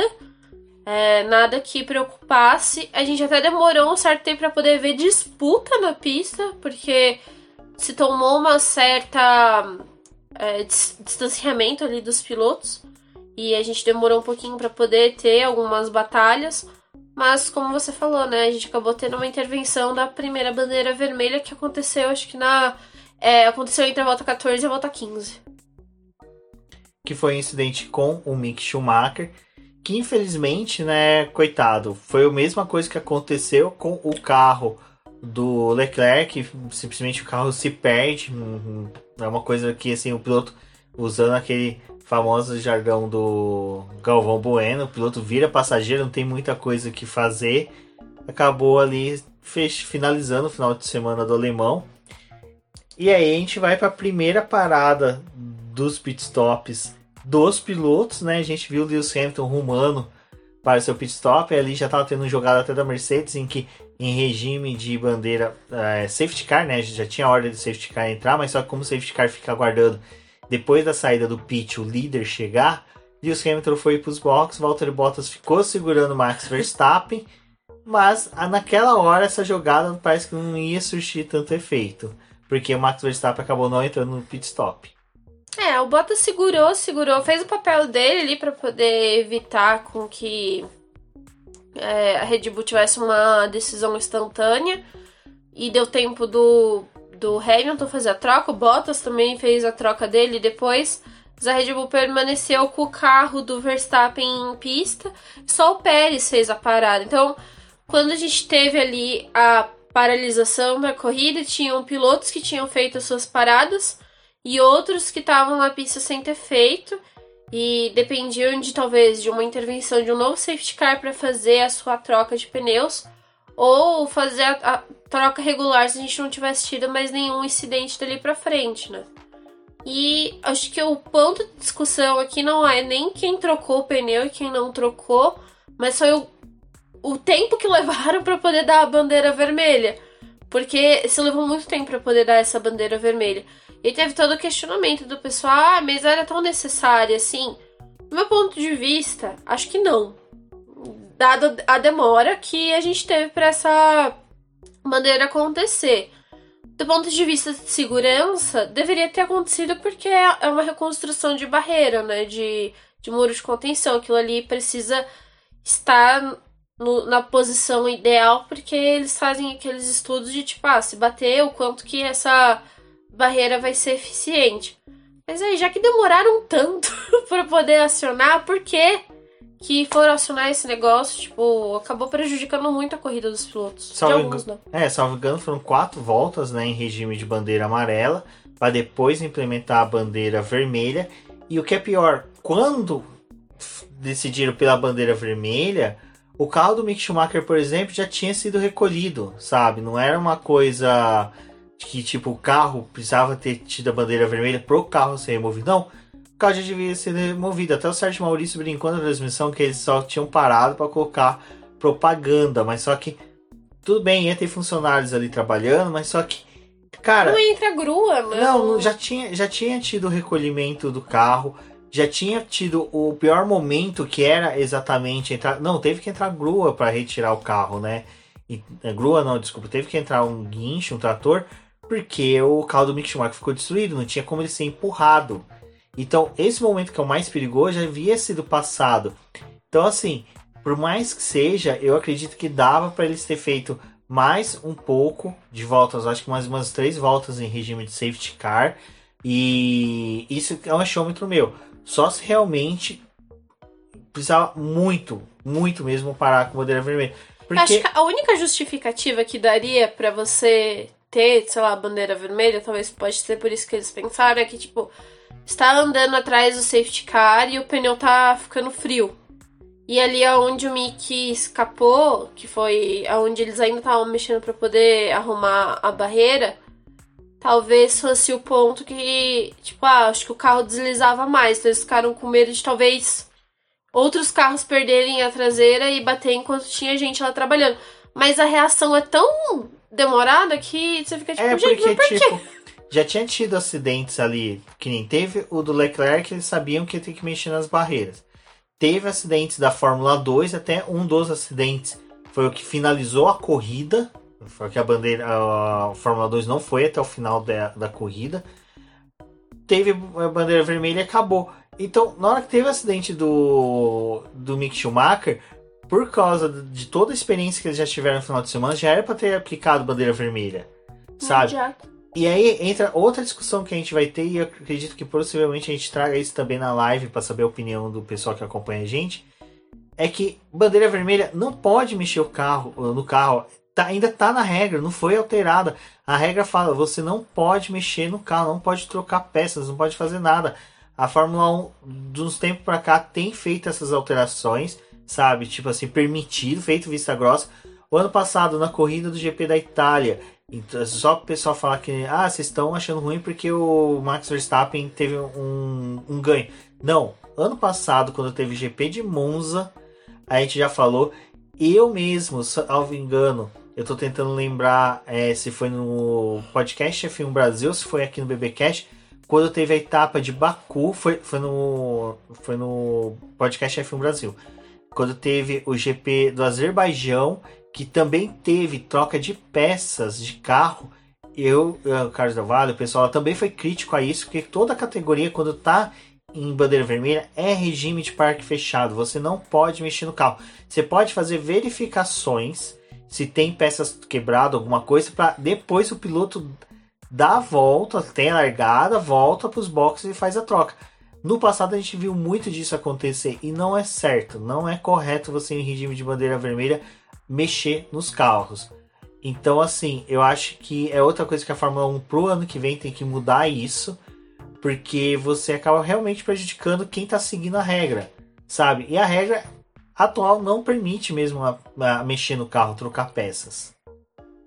É, nada que preocupasse. A gente até demorou um certo tempo para poder ver disputa na pista, porque se tomou uma certa é, distanciamento ali dos pilotos e a gente demorou um pouquinho para poder ter algumas batalhas. Mas, como você falou, né? A gente acabou tendo uma intervenção da primeira bandeira vermelha que aconteceu, acho que na. É, aconteceu entre a volta 14 e a volta 15. Que foi um incidente com o Mick Schumacher. Que infelizmente, né, coitado, foi a mesma coisa que aconteceu com o carro do Leclerc. Simplesmente o carro se perde. É uma coisa que, assim, o piloto usando aquele famoso jargão do Galvão Bueno, o piloto vira passageiro, não tem muita coisa que fazer. Acabou ali fez, finalizando o final de semana do alemão. E aí a gente vai para a primeira parada dos pitstops dos pilotos, né? A gente viu o Lewis Hamilton rumando para seu pitstop, ali já estava tendo um jogado até da Mercedes em que em regime de bandeira é, safety car, né? Já tinha ordem do safety car entrar, mas só que como o safety car fica aguardando depois da saída do pit, o líder chegar, Lewis Hamilton foi para os boxes, Valtteri Bottas ficou segurando Max Verstappen, mas naquela hora essa jogada parece que não ia surtir tanto efeito, porque o Max Verstappen acabou não entrando no pit stop. É, o Bottas segurou, segurou, fez o papel dele ali para poder evitar com que é, a Red Bull tivesse uma decisão instantânea e deu tempo do do Hamilton fazer a troca, o Bottas também fez a troca dele depois. A Red Bull permaneceu com o carro do Verstappen em pista, só o Pérez fez a parada. Então, quando a gente teve ali a paralisação da corrida, tinham pilotos que tinham feito as suas paradas e outros que estavam na pista sem ter feito e dependiam de talvez de uma intervenção de um novo safety car para fazer a sua troca de pneus ou fazer a, a, troca regular se a gente não tivesse tido mais nenhum incidente dali pra frente, né? E acho que o ponto de discussão aqui não é nem quem trocou o pneu e quem não trocou, mas foi o, o tempo que <laughs> levaram para poder dar a bandeira vermelha. Porque se levou muito tempo para poder dar essa bandeira vermelha. E teve todo o questionamento do pessoal: ah, mas era tão necessária assim? Do meu ponto de vista, acho que não dado a demora que a gente teve para essa bandeira acontecer. Do ponto de vista de segurança, deveria ter acontecido porque é, é uma reconstrução de barreira, né? De, de muro de contenção. Aquilo ali precisa estar no, na posição ideal, porque eles fazem aqueles estudos de tipo, ah, se bater, o quanto que essa barreira vai ser eficiente. Mas aí, já que demoraram tanto <laughs> para poder acionar, por que que foram acionar esse negócio, tipo, acabou prejudicando muito a corrida dos pilotos. Salvo, alguns, né? É, salvo engano, foram quatro voltas, né, em regime de bandeira amarela, para depois implementar a bandeira vermelha. E o que é pior, quando decidiram pela bandeira vermelha, o carro do Mick Schumacher, por exemplo, já tinha sido recolhido, sabe? Não era uma coisa que, tipo, o carro precisava ter tido a bandeira vermelha pro carro ser removido. Não, o carro já devia ser removido. Até o Sérgio Maurício brincou na transmissão que eles só tinham parado para colocar propaganda, mas só que tudo bem, ia ter funcionários ali trabalhando, mas só que cara, não entra grua, não. Não, já tinha já tinha tido o recolhimento do carro, já tinha tido o pior momento que era exatamente entrar, não, teve que entrar grua para retirar o carro, né? E, é, grua não, desculpa, teve que entrar um guincho, um trator, porque o carro do Mick Schumacher ficou destruído, não tinha como ele ser empurrado. Então, esse momento que é o mais perigoso já havia sido passado. Então, assim, por mais que seja, eu acredito que dava para eles ter feito mais um pouco de voltas, acho que mais umas três voltas em regime de safety car. E isso é um achômetro meu. Só se realmente precisava muito, muito mesmo parar com bandeira vermelha. Porque... Acho que a única justificativa que daria para você ter, sei lá, bandeira vermelha, talvez pode ser por isso que eles pensaram, é que, tipo, está andando atrás do safety car e o pneu tá ficando frio. E ali aonde o Mickey escapou, que foi aonde eles ainda estavam mexendo para poder arrumar a barreira, talvez fosse o ponto que, tipo, ah, acho que o carro deslizava mais. Então eles ficaram com medo de talvez outros carros perderem a traseira e bater enquanto tinha gente lá trabalhando. Mas a reação é tão demorada que você fica tipo, É, gente, porque, mas por quê? tipo, já tinha tido acidentes ali, que nem teve o do Leclerc, eles sabiam que ia ter que mexer nas barreiras. Teve acidentes da Fórmula 2, até um dos acidentes foi o que finalizou a corrida. Foi que a bandeira, a Fórmula 2 não foi até o final da, da corrida. Teve a bandeira vermelha e acabou. Então, na hora que teve o acidente do, do Mick Schumacher, por causa de toda a experiência que eles já tiveram no final de semana, já era para ter aplicado bandeira vermelha. Sabe? Já. E aí entra outra discussão que a gente vai ter, e eu acredito que possivelmente a gente traga isso também na live para saber a opinião do pessoal que acompanha a gente. É que bandeira vermelha não pode mexer o carro no carro. Tá, ainda tá na regra, não foi alterada. A regra fala, você não pode mexer no carro, não pode trocar peças, não pode fazer nada. A Fórmula 1, dos tempos para cá, tem feito essas alterações, sabe? Tipo assim, permitido, feito vista grossa. O ano passado, na corrida do GP da Itália, então, só o pessoal falar que ah, vocês estão achando ruim porque o Max Verstappen teve um, um ganho. Não, ano passado, quando teve GP de Monza, a gente já falou. Eu mesmo, salvo engano, eu tô tentando lembrar é, se foi no podcast F1 Brasil, se foi aqui no BBcast, quando teve a etapa de Baku, foi, foi, no, foi no podcast F1 Brasil. Quando teve o GP do Azerbaijão que também teve troca de peças de carro. Eu, Carlos Del Valle, o pessoal também foi crítico a isso, porque toda categoria, quando tá em bandeira vermelha, é regime de parque fechado. Você não pode mexer no carro. Você pode fazer verificações se tem peças quebradas, alguma coisa, para depois o piloto dar a volta, tem a largada, volta para os boxes e faz a troca. No passado a gente viu muito disso acontecer e não é certo, não é correto você em regime de bandeira vermelha mexer nos carros. Então, assim, eu acho que é outra coisa que a Fórmula 1 pro ano que vem tem que mudar isso, porque você acaba realmente prejudicando quem tá seguindo a regra, sabe? E a regra atual não permite mesmo a, a mexer no carro, trocar peças.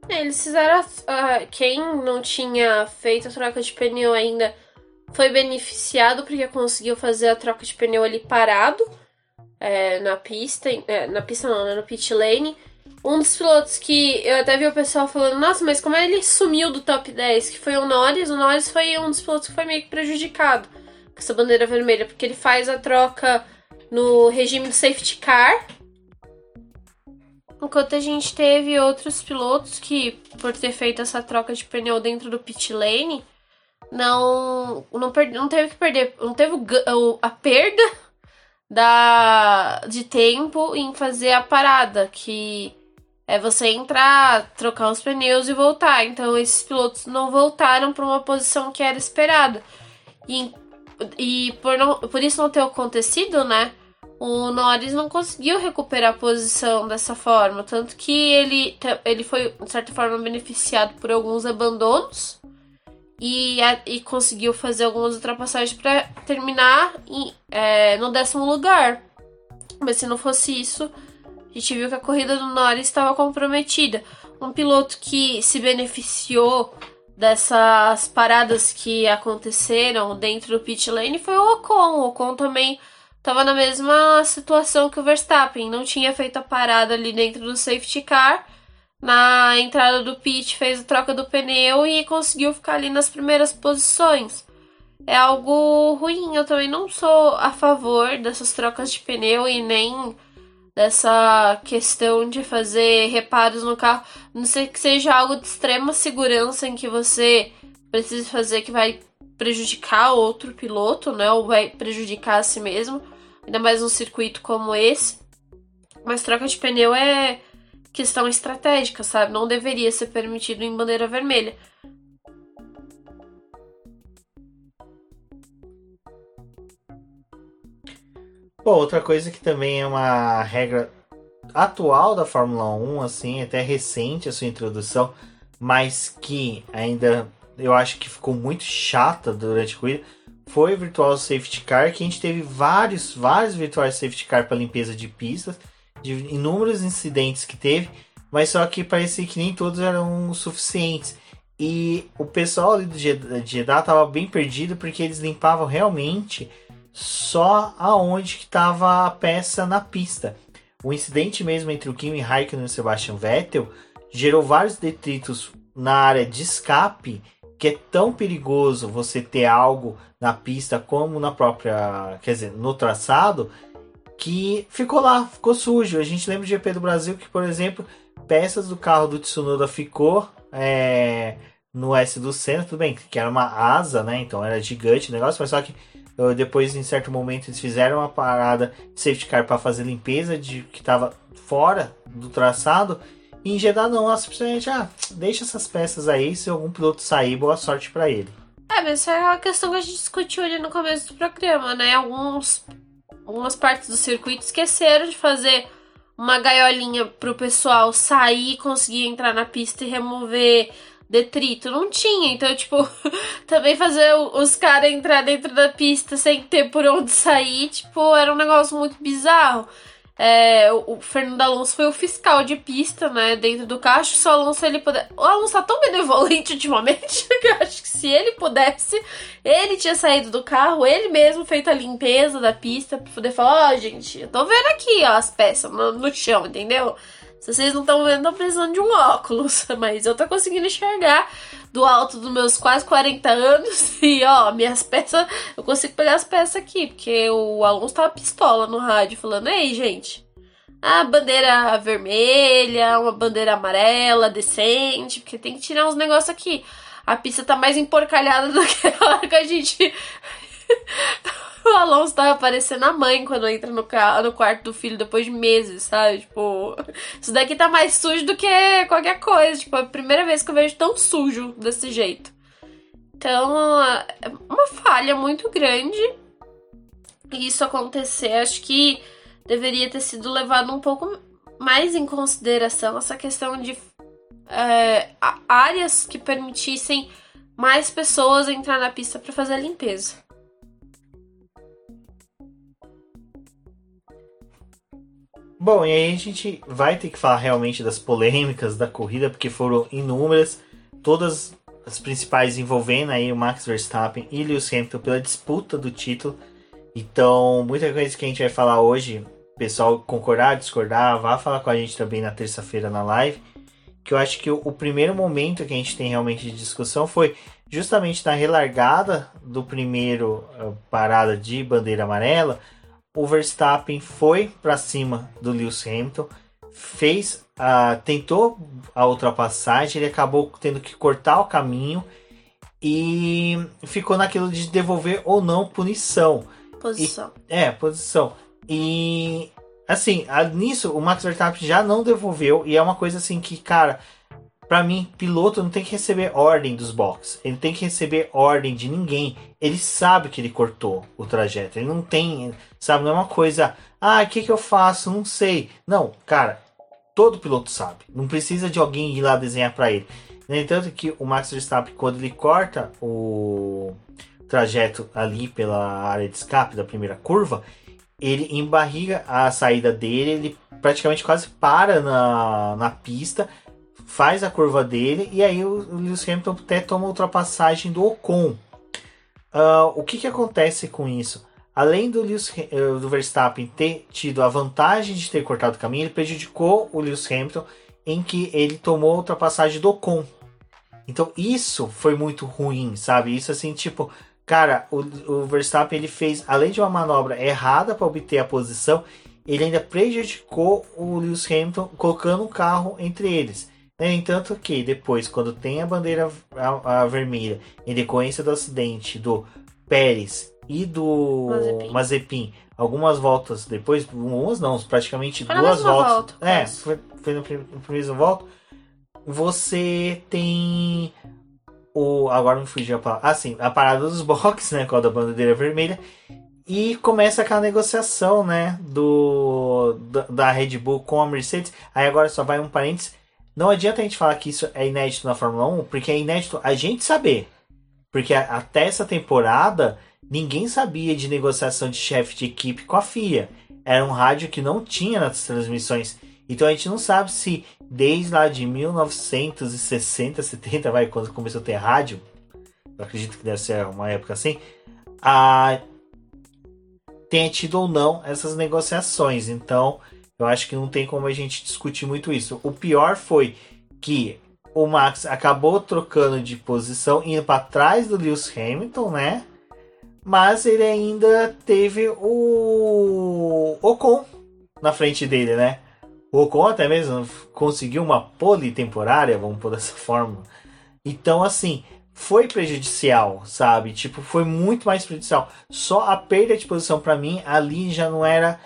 Eles fizeram. Uh, quem não tinha feito a troca de pneu ainda foi beneficiado porque conseguiu fazer a troca de pneu ali parado é, na pista. É, na pista não, né, no pit lane. Um dos pilotos que eu até vi o pessoal falando, nossa, mas como ele sumiu do top 10, que foi o Norris, o Norris foi um dos pilotos que foi meio que prejudicado com essa bandeira vermelha, porque ele faz a troca no regime do safety car. Enquanto a gente teve outros pilotos que, por ter feito essa troca de pneu dentro do pit lane, não não, per, não teve que perder, não teve o, a perda da de tempo em fazer a parada, que é você entrar, trocar os pneus e voltar. Então esses pilotos não voltaram para uma posição que era esperada. E, e por, não, por isso não ter acontecido, né? O Norris não conseguiu recuperar a posição dessa forma. Tanto que ele, ele foi, de certa forma, beneficiado por alguns abandonos e, e conseguiu fazer algumas ultrapassagens para terminar em, é, no décimo lugar. Mas se não fosse isso, a gente viu que a corrida do Norris estava comprometida. Um piloto que se beneficiou dessas paradas que aconteceram dentro do pit lane foi o Ocon. O Ocon também estava na mesma situação que o Verstappen, não tinha feito a parada ali dentro do safety car na entrada do pit, fez a troca do pneu e conseguiu ficar ali nas primeiras posições. É algo ruim, eu também não sou a favor dessas trocas de pneu e nem dessa questão de fazer reparos no carro, não sei que seja algo de extrema segurança em que você precisa fazer que vai prejudicar outro piloto, né, ou vai prejudicar a si mesmo, ainda mais num circuito como esse. Mas troca de pneu é questão estratégica, sabe? Não deveria ser permitido em bandeira vermelha. Bom, outra coisa que também é uma regra atual da Fórmula 1, assim, até recente a sua introdução, mas que ainda eu acho que ficou muito chata durante a corrida, foi o Virtual Safety Car, que a gente teve vários, vários Virtual Safety Car para limpeza de pistas, de inúmeros incidentes que teve, mas só que parecia que nem todos eram suficientes. E o pessoal ali do Jeddah tava bem perdido porque eles limpavam realmente só aonde que estava a peça na pista. O incidente mesmo entre o Kimi Raikkonen e o Sebastian Vettel gerou vários detritos na área de escape, que é tão perigoso você ter algo na pista como na própria, quer dizer, no traçado, que ficou lá, ficou sujo. A gente lembra do GP do Brasil que, por exemplo, peças do carro do Tsunoda ficou é, no S do Senna, tudo bem, que era uma asa, né? Então era gigante o negócio, mas só que depois, em certo momento, eles fizeram uma parada de safety car para fazer limpeza de que estava fora do traçado. E em Jeddah não, simplesmente, ah, deixa essas peças aí, se algum piloto sair, boa sorte para ele. É, mas essa é a questão que a gente discutiu ali no começo do programa, né? Alguns, algumas partes do circuito esqueceram de fazer uma gaiolinha pro pessoal sair, conseguir entrar na pista e remover detrito. Não tinha. Então, tipo, <laughs> também fazer os caras entrar dentro da pista sem ter por onde sair, tipo, era um negócio muito bizarro. É, o Fernando Alonso foi o fiscal de pista, né? Dentro do carro. se o Alonso ele puder. O Alonso tá tão benevolente <laughs> ultimamente <laughs> que eu acho que se ele pudesse, ele tinha saído do carro, ele mesmo feito a limpeza da pista pra poder falar: Ó, oh, gente, eu tô vendo aqui, ó, as peças no, no chão, entendeu? Se vocês não estão vendo, tô precisando de um óculos, <laughs> mas eu tô conseguindo enxergar do alto dos meus quase 40 anos <laughs> e ó, minhas peças, eu consigo pegar as peças aqui, porque o Alonso tava pistola no rádio falando: "Ei, gente, a bandeira vermelha, uma bandeira amarela decente, porque tem que tirar uns negócios aqui. A pista tá mais emporcalhada <laughs> do que a hora que a gente <laughs> o Alonso tava parecendo a mãe quando entra no, no quarto do filho depois de meses, sabe? Tipo, isso daqui tá mais sujo do que qualquer coisa. Tipo, é a primeira vez que eu vejo tão sujo desse jeito. Então, é uma falha muito grande isso acontecer. Acho que deveria ter sido levado um pouco mais em consideração essa questão de é, áreas que permitissem mais pessoas entrar na pista para fazer a limpeza. Bom, e aí a gente vai ter que falar realmente das polêmicas da corrida, porque foram inúmeras, todas as principais envolvendo aí o Max Verstappen e Lewis Hamilton pela disputa do título. Então, muita coisa que a gente vai falar hoje, pessoal concordar, discordar, vá falar com a gente também na terça-feira na live. Que eu acho que o, primeiro momento que a gente tem realmente de discussão foi justamente na relargada do primeiro uh, parada de bandeira amarela o Verstappen foi para cima do Lewis Hamilton, fez, uh, tentou a ultrapassagem, ele acabou tendo que cortar o caminho e ficou naquilo de devolver ou não punição. Posição. E, é, posição. E assim, nisso o Max Verstappen já não devolveu e é uma coisa assim que, cara, para mim, piloto não tem que receber ordem dos boxes. Ele tem que receber ordem de ninguém. Ele sabe que ele cortou o trajeto. Ele não tem, sabe, não é uma coisa, ah, o que que eu faço? Não sei. Não, cara, todo piloto sabe. Não precisa de alguém ir lá desenhar para ele. No entanto, que o Max Verstappen, quando ele corta o trajeto ali pela área de escape da primeira curva, ele embarriga a saída dele, ele praticamente quase para na, na pista faz a curva dele e aí o Lewis Hamilton até toma ultrapassagem do Ocon. Uh, o que, que acontece com isso? Além do, Lewis, uh, do Verstappen ter tido a vantagem de ter cortado o caminho, ele prejudicou o Lewis Hamilton em que ele tomou a ultrapassagem do Ocon. Então isso foi muito ruim, sabe? Isso assim, tipo, cara, o, o Verstappen ele fez, além de uma manobra errada para obter a posição, ele ainda prejudicou o Lewis Hamilton colocando um carro entre eles. Entanto que depois, quando tem a bandeira a, a vermelha, em decorrência do acidente do Pérez e do Mazepin, Mazepin algumas voltas depois, umas não, praticamente foi duas voltas. Volta, é, foi, foi no, primeiro volta. Você tem o. Agora me fugiu a palavra. Ah, sim, a parada dos <laughs> boxes, né? Com a da bandeira vermelha. E começa aquela negociação, né, do da Red Bull com a Mercedes. Aí agora só vai um parênteses. Não adianta a gente falar que isso é inédito na Fórmula 1, porque é inédito a gente saber. Porque até essa temporada, ninguém sabia de negociação de chefe de equipe com a FIA. Era um rádio que não tinha nas transmissões. Então a gente não sabe se desde lá de 1960, 70, vai, quando começou a ter rádio, eu acredito que deve ser uma época assim, a tenha tido ou não essas negociações. Então, eu acho que não tem como a gente discutir muito isso. O pior foi que o Max acabou trocando de posição, indo para trás do Lewis Hamilton, né? Mas ele ainda teve o Ocon na frente dele, né? O Ocon até mesmo conseguiu uma pole temporária, vamos por dessa <laughs> forma. Então, assim, foi prejudicial, sabe? Tipo, foi muito mais prejudicial. Só a perda de posição para mim ali já não era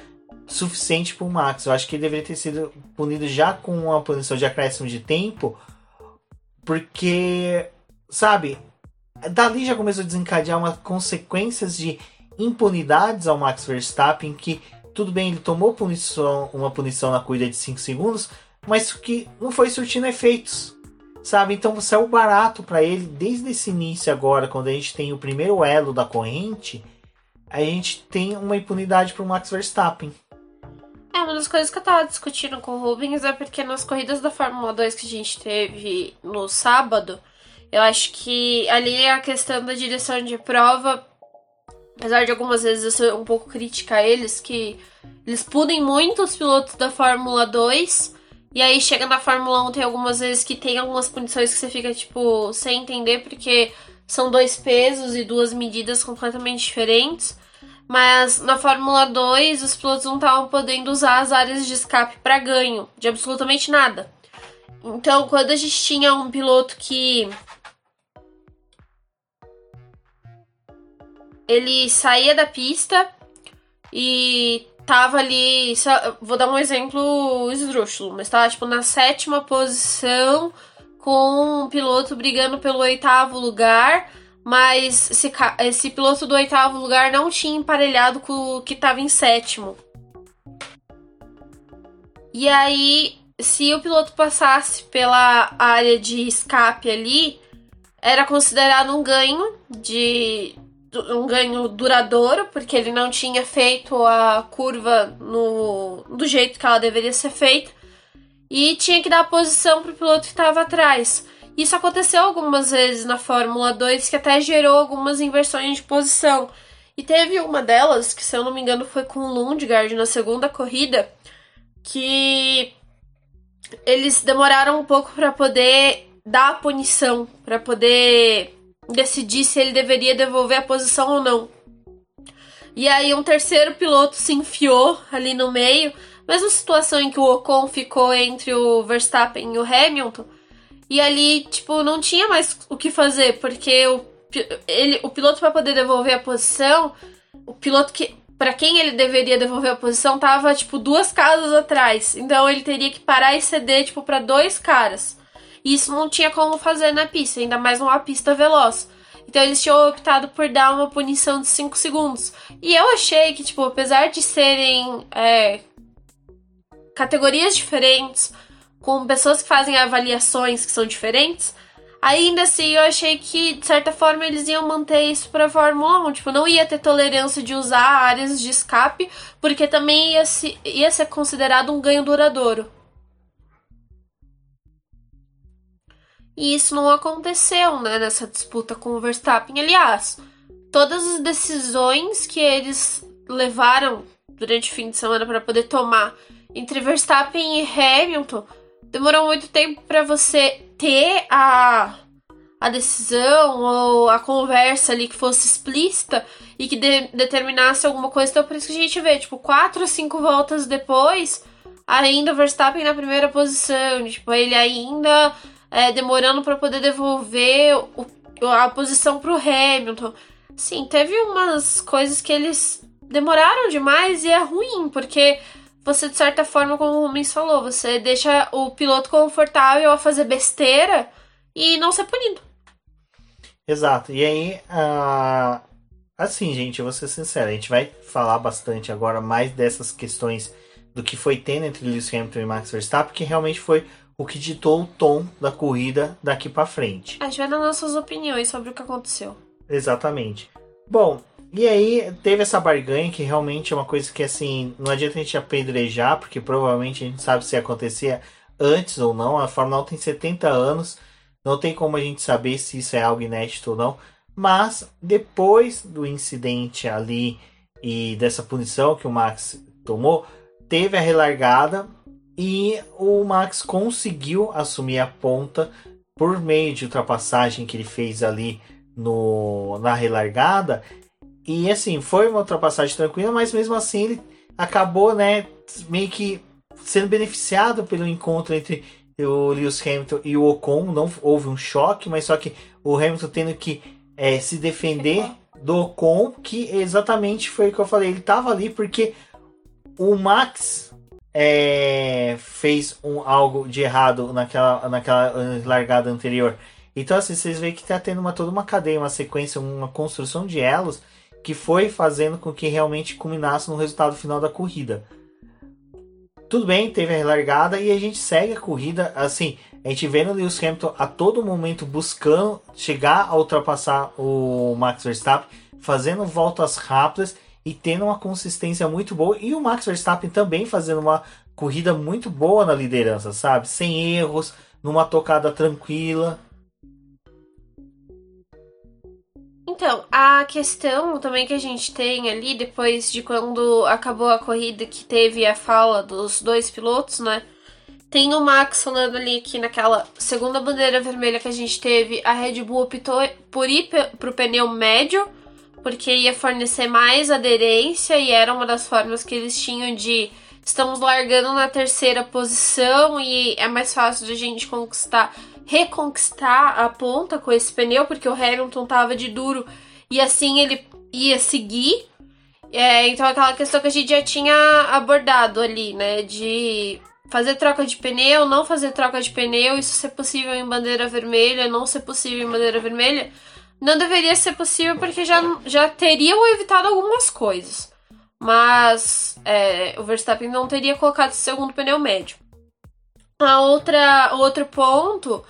suficiente para o Max. Eu acho que ele deveria ter sido punido já com uma punição de acréscimo de tempo, porque, sabe, dali já começou a desencadear umas consequências de impunidades ao Max Verstappen que tudo bem, ele tomou punição, uma punição na corrida de 5 segundos, mas que não foi surtindo efeitos sabe? Então você é o barato para ele desde esse início agora, quando a gente tem o primeiro elo da corrente, a gente tem uma impunidade para o Max Verstappen. É, uma das coisas que eu tava discutindo com o Rubens é porque nas corridas da Fórmula 2 que a gente teve no sábado, eu acho que ali a questão da direção de prova, apesar de algumas vezes eu ser um pouco crítica a eles, que eles punem muito os pilotos da Fórmula 2 e aí chega na Fórmula 1, tem algumas vezes que tem algumas punições que você fica, tipo, sem entender, porque são dois pesos e duas medidas completamente diferentes. Mas na Fórmula 2, os pilotos não estavam podendo usar as áreas de escape para ganho, de absolutamente nada. Então, quando a gente tinha um piloto que ele saía da pista e tava ali. Vou dar um exemplo esdrúxulo, mas tava tipo na sétima posição com um piloto brigando pelo oitavo lugar. Mas esse, esse piloto do oitavo lugar não tinha emparelhado com o que tava em sétimo. E aí, se o piloto passasse pela área de escape ali, era considerado um ganho de um ganho duradouro, porque ele não tinha feito a curva no, do jeito que ela deveria ser feita. E tinha que dar posição para o piloto que estava atrás. Isso aconteceu algumas vezes na Fórmula 2, que até gerou algumas inversões de posição. E teve uma delas, que se eu não me engano foi com o Lundgaard na segunda corrida, que eles demoraram um pouco para poder dar a punição, para poder decidir se ele deveria devolver a posição ou não. E aí um terceiro piloto se enfiou ali no meio, mesma situação em que o Ocon ficou entre o Verstappen e o Hamilton. E ali, tipo, não tinha mais o que fazer, porque o, ele, o piloto para poder devolver a posição, o piloto que para quem ele deveria devolver a posição tava tipo duas casas atrás. Então ele teria que parar e ceder tipo para dois caras. E isso não tinha como fazer na pista, ainda mais numa pista veloz. Então eles tinham optado por dar uma punição de 5 segundos. E eu achei que, tipo, apesar de serem é, categorias diferentes, com pessoas que fazem avaliações que são diferentes, ainda assim eu achei que, de certa forma, eles iam manter isso pra Fórmula 1. Tipo, não ia ter tolerância de usar áreas de escape, porque também ia, se, ia ser considerado um ganho duradouro. E isso não aconteceu, né, nessa disputa com o Verstappen. Aliás, todas as decisões que eles levaram durante o fim de semana para poder tomar entre Verstappen e Hamilton demorou muito tempo para você ter a a decisão ou a conversa ali que fosse explícita e que de, determinasse alguma coisa. Então, por isso que a gente vê, tipo, quatro ou cinco voltas depois, ainda o Verstappen na primeira posição. Tipo, ele ainda é, demorando para poder devolver o, a posição para o Hamilton. Sim, teve umas coisas que eles demoraram demais e é ruim, porque você, de certa forma, como o Rubens falou, você deixa o piloto confortável a fazer besteira e não ser punido. Exato. E aí, uh, assim, gente, eu vou ser sincero, a gente vai falar bastante agora mais dessas questões do que foi tendo entre Lewis Hamilton e Max Verstappen, que realmente foi o que ditou o tom da corrida daqui para frente. A gente vai dar nossas opiniões sobre o que aconteceu. Exatamente. Bom, e aí teve essa barganha que realmente é uma coisa que assim, não adianta a gente apedrejar, porque provavelmente a gente sabe se acontecia antes ou não. A Fórmula 1 tem 70 anos, não tem como a gente saber se isso é algo inédito ou não. Mas depois do incidente ali e dessa punição que o Max tomou, teve a relargada e o Max conseguiu assumir a ponta por meio de ultrapassagem que ele fez ali no, na relargada e assim, foi uma ultrapassagem tranquila, mas mesmo assim ele acabou, né, meio que sendo beneficiado pelo encontro entre o Lewis Hamilton e o Ocon. Não houve um choque, mas só que o Hamilton tendo que é, se defender do Ocon, que exatamente foi o que eu falei. Ele estava ali porque o Max é, fez um, algo de errado naquela, naquela largada anterior. Então, assim, vocês veem que está tendo uma, toda uma cadeia, uma sequência, uma construção de elos que foi fazendo com que realmente culminasse no resultado final da corrida. Tudo bem, teve a relargada e a gente segue a corrida. Assim, a gente vê no Lewis Hamilton a todo momento buscando chegar a ultrapassar o Max Verstappen, fazendo voltas rápidas e tendo uma consistência muito boa. E o Max Verstappen também fazendo uma corrida muito boa na liderança, sabe? Sem erros, numa tocada tranquila. Então, a questão também que a gente tem ali, depois de quando acabou a corrida, que teve a fala dos dois pilotos, né? Tem o Max falando ali que naquela segunda bandeira vermelha que a gente teve, a Red Bull optou por ir para o pneu médio, porque ia fornecer mais aderência e era uma das formas que eles tinham de estamos largando na terceira posição e é mais fácil de a gente conquistar reconquistar a ponta com esse pneu, porque o Hamilton tava de duro e assim ele ia seguir. É, então aquela questão que a gente já tinha abordado ali, né? De fazer troca de pneu, não fazer troca de pneu, isso ser possível em bandeira vermelha, não ser possível em bandeira vermelha, não deveria ser possível porque já, já teriam evitado algumas coisas. Mas é, o Verstappen não teria colocado o segundo pneu médio. A outra, outro ponto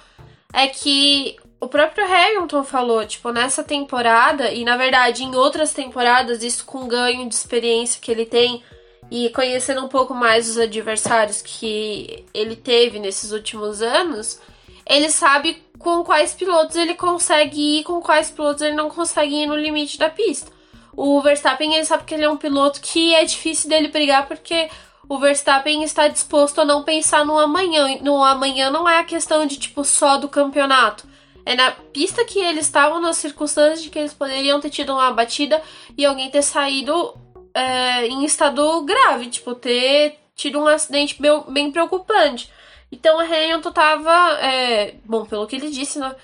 é que o próprio Hamilton falou, tipo, nessa temporada, e na verdade em outras temporadas, isso com ganho de experiência que ele tem e conhecendo um pouco mais os adversários que ele teve nesses últimos anos, ele sabe com quais pilotos ele consegue ir, com quais pilotos ele não consegue ir no limite da pista. O Verstappen, ele sabe que ele é um piloto que é difícil dele brigar porque o Verstappen está disposto a não pensar no amanhã. No amanhã não é a questão de tipo só do campeonato. É na pista que eles estavam, nas circunstâncias de que eles poderiam ter tido uma batida e alguém ter saído é, em estado grave, tipo, ter tido um acidente bem, bem preocupante. Então o Hamilton tava, é, bom, pelo que ele disse, né?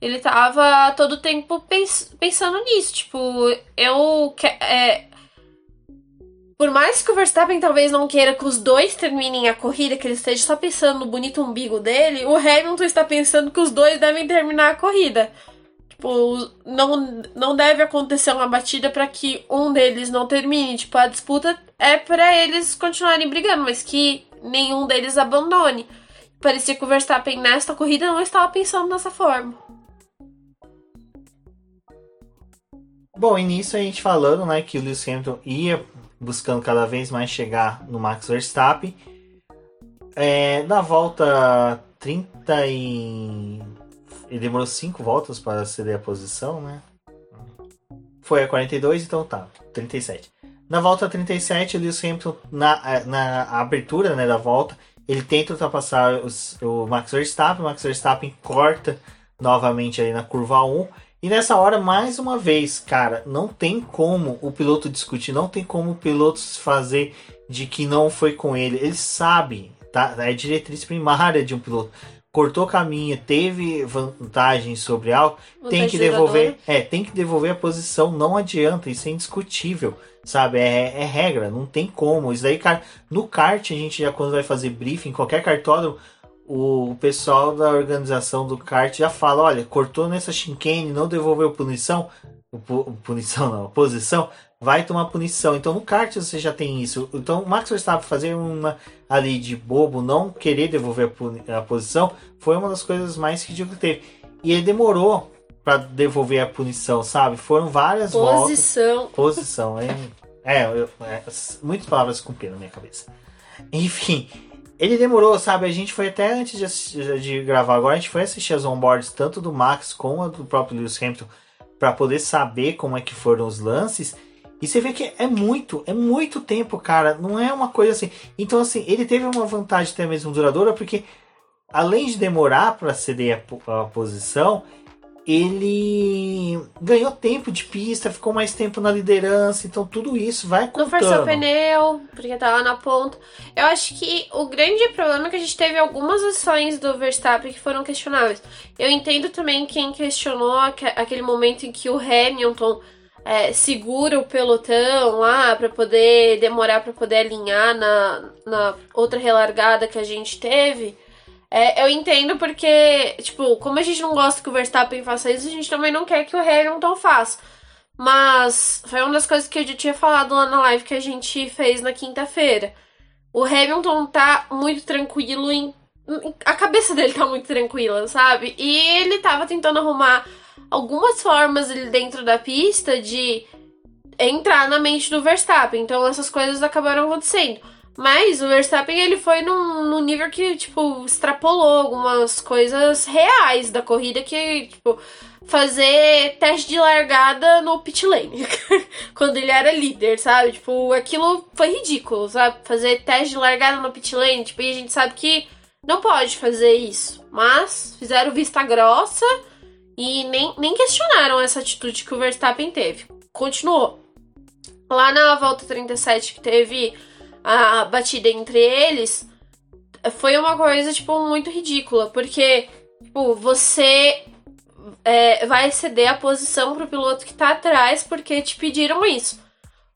Ele tava todo tempo pens pensando nisso, tipo, eu é, por mais que o Verstappen talvez não queira que os dois terminem a corrida, que ele esteja só pensando no bonito umbigo dele, o Hamilton está pensando que os dois devem terminar a corrida. Tipo, não, não deve acontecer uma batida para que um deles não termine. Tipo, a disputa é para eles continuarem brigando, mas que nenhum deles abandone. Parecia que o Verstappen nesta corrida não estava pensando dessa forma. Bom, início a gente falando, né, que o Lewis Hamilton ia buscando cada vez mais chegar no Max Verstappen. É, na volta 30 e. Ele demorou 5 voltas para ceder a posição, né? Foi a 42, então tá, 37. Na volta 37, o Lewis Hamilton, na, na abertura né, da volta, ele tenta ultrapassar os, o Max Verstappen. O Max Verstappen corta novamente ali na curva 1 e nessa hora, mais uma vez, cara, não tem como o piloto discutir, não tem como o piloto fazer de que não foi com ele. Ele sabe, tá? É diretriz primária de um piloto. Cortou caminho, teve vantagem sobre algo, tem que devolver, é, tem que devolver a posição, não adianta, isso é indiscutível, sabe? É, é regra, não tem como. Isso daí, cara, no kart a gente já quando vai fazer briefing, qualquer cartódromo, o pessoal da organização do kart já fala, olha, cortou nessa chicane, não devolveu punição, punição não, posição, vai tomar punição. Então no kart você já tem isso. Então o Max Verstappen fazer uma ali de bobo, não querer devolver a, a posição, foi uma das coisas mais ridículas que teve. E ele demorou para devolver a punição, sabe? Foram várias posição. voltas. Posição. É, é, é, muitas palavras cumpriram na minha cabeça. Enfim, ele demorou, sabe? A gente foi até antes de, de gravar agora, a gente foi assistir as onboards tanto do Max como do próprio Lewis Hamilton para poder saber como é que foram os lances. E você vê que é muito, é muito tempo, cara. Não é uma coisa assim. Então, assim, ele teve uma vantagem até mesmo duradoura, porque além de demorar para ceder a, a, posição, ele ganhou tempo de pista, ficou mais tempo na liderança. Então, tudo isso vai contando. Não forçou pneu, porque tava na ponta. Eu acho que o grande problema é que a gente teve algumas ações do Verstappen que foram questionáveis. Eu entendo também quem questionou aquele momento em que o Hamilton é, segura o pelotão lá para poder demorar para poder alinhar na, na outra relargada que a gente teve. É, eu entendo porque, tipo, como a gente não gosta que o Verstappen faça isso, a gente também não quer que o Hamilton faça. Mas foi uma das coisas que eu já tinha falado lá na live que a gente fez na quinta-feira. O Hamilton tá muito tranquilo em. A cabeça dele tá muito tranquila, sabe? E ele tava tentando arrumar algumas formas ali dentro da pista de entrar na mente do Verstappen. Então essas coisas acabaram acontecendo. Mas o Verstappen ele foi num, num nível que, tipo, extrapolou algumas coisas reais da corrida que, tipo, fazer teste de largada no pit lane. <laughs> quando ele era líder, sabe? Tipo, aquilo foi ridículo, sabe? Fazer teste de largada no pit lane, tipo, e a gente sabe que não pode fazer isso. Mas fizeram vista grossa e nem, nem questionaram essa atitude que o Verstappen teve. Continuou. Lá na volta 37 que teve a batida entre eles, foi uma coisa, tipo, muito ridícula. Porque, tipo, você é, vai ceder a posição pro piloto que tá atrás porque te pediram isso.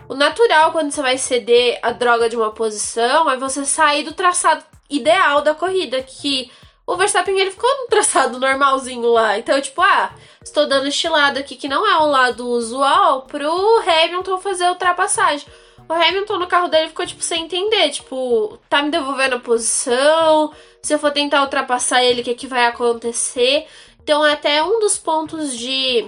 O natural quando você vai ceder a droga de uma posição é você sair do traçado ideal da corrida, que o Verstappen ele ficou no traçado normalzinho lá. Então, tipo, ah, estou dando estilado aqui que não é o lado usual pro Hamilton fazer a ultrapassagem. O Hamilton no carro dele ficou, tipo, sem entender. Tipo, tá me devolvendo a posição. Se eu for tentar ultrapassar ele, o que, que vai acontecer? Então, até um dos pontos de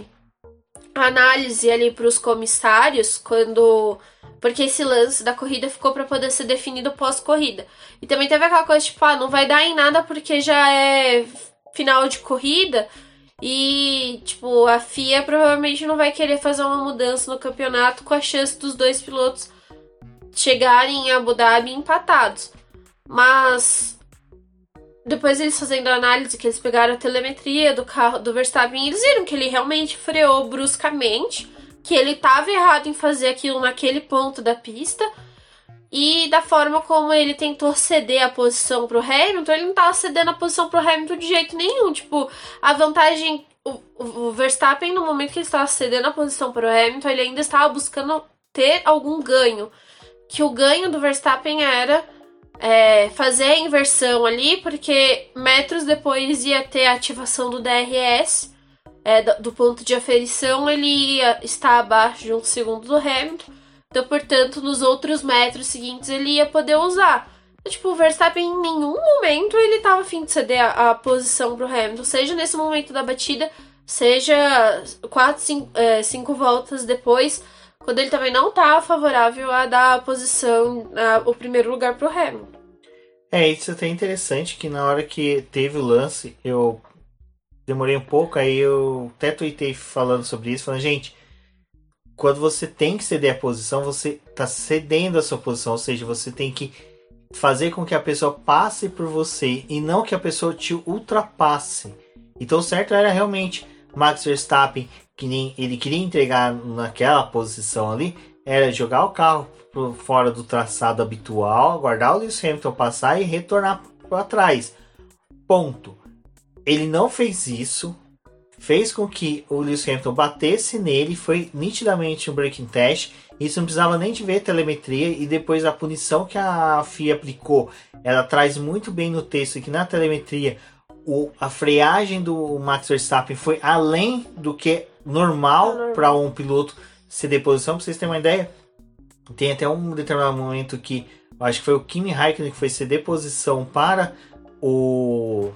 análise ali pros comissários, quando porque esse lance da corrida ficou para poder ser definido pós-corrida. E também teve aquela coisa tipo, ah, não vai dar em nada porque já é final de corrida. E, tipo, a FIA provavelmente não vai querer fazer uma mudança no campeonato com a chance dos dois pilotos chegarem em Abu Dhabi empatados. Mas depois eles fazendo a análise que eles pegaram a telemetria do carro do Verstappen, eles viram que ele realmente freou bruscamente que ele estava errado em fazer aquilo naquele ponto da pista e da forma como ele tentou ceder a posição pro Hamilton, ele não estava cedendo a posição pro Hamilton de jeito nenhum. Tipo, a vantagem. O, o Verstappen, no momento que ele estava cedendo a posição pro Hamilton, ele ainda estava buscando ter algum ganho. Que o ganho do Verstappen era é, fazer a inversão ali, porque metros depois ia ter a ativação do DRS é, do ponto de aferição, ele ia estar abaixo de um segundo do Hamilton. Então, portanto, nos outros metros seguintes ele ia poder usar. Então, tipo, o Verstappen em nenhum momento ele estava afim de ceder a, a posição para o Hamilton, seja nesse momento da batida, seja quatro, cinco, é, cinco voltas depois, quando ele também não estava favorável a dar a posição, a, o primeiro lugar para o Hamilton. É, isso é até interessante que na hora que teve o lance, eu demorei um pouco, aí eu até tuitei falando sobre isso, falando, gente, quando você tem que ceder a posição, você está cedendo a sua posição, ou seja, você tem que fazer com que a pessoa passe por você e não que a pessoa te ultrapasse. Então, certo era realmente Max Verstappen, que nem ele queria entregar naquela posição ali, era jogar o carro fora do traçado habitual, aguardar o Lewis Hamilton passar e retornar para trás. Ponto. Ele não fez isso, fez com que o Lewis Hamilton batesse nele, foi nitidamente um breaking test. Isso não precisava nem de ver telemetria e depois a punição que a FIA aplicou, ela traz muito bem no texto que na telemetria o, a freagem do Max Verstappen foi além do que normal, É para um piloto ceder posição, pra vocês terem uma ideia. Tem até um determinado momento que acho que foi o Kimi Raikkonen que foi ceder posição para o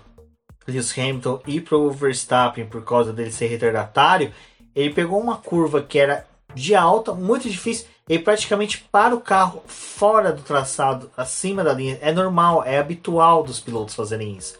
Lewis Hamilton e pro Verstappen por causa dele ser retardatário. Ele pegou uma curva que era de alta, muito difícil. Ele praticamente para o carro fora do traçado, acima da linha. É normal, é habitual dos pilotos fazerem isso.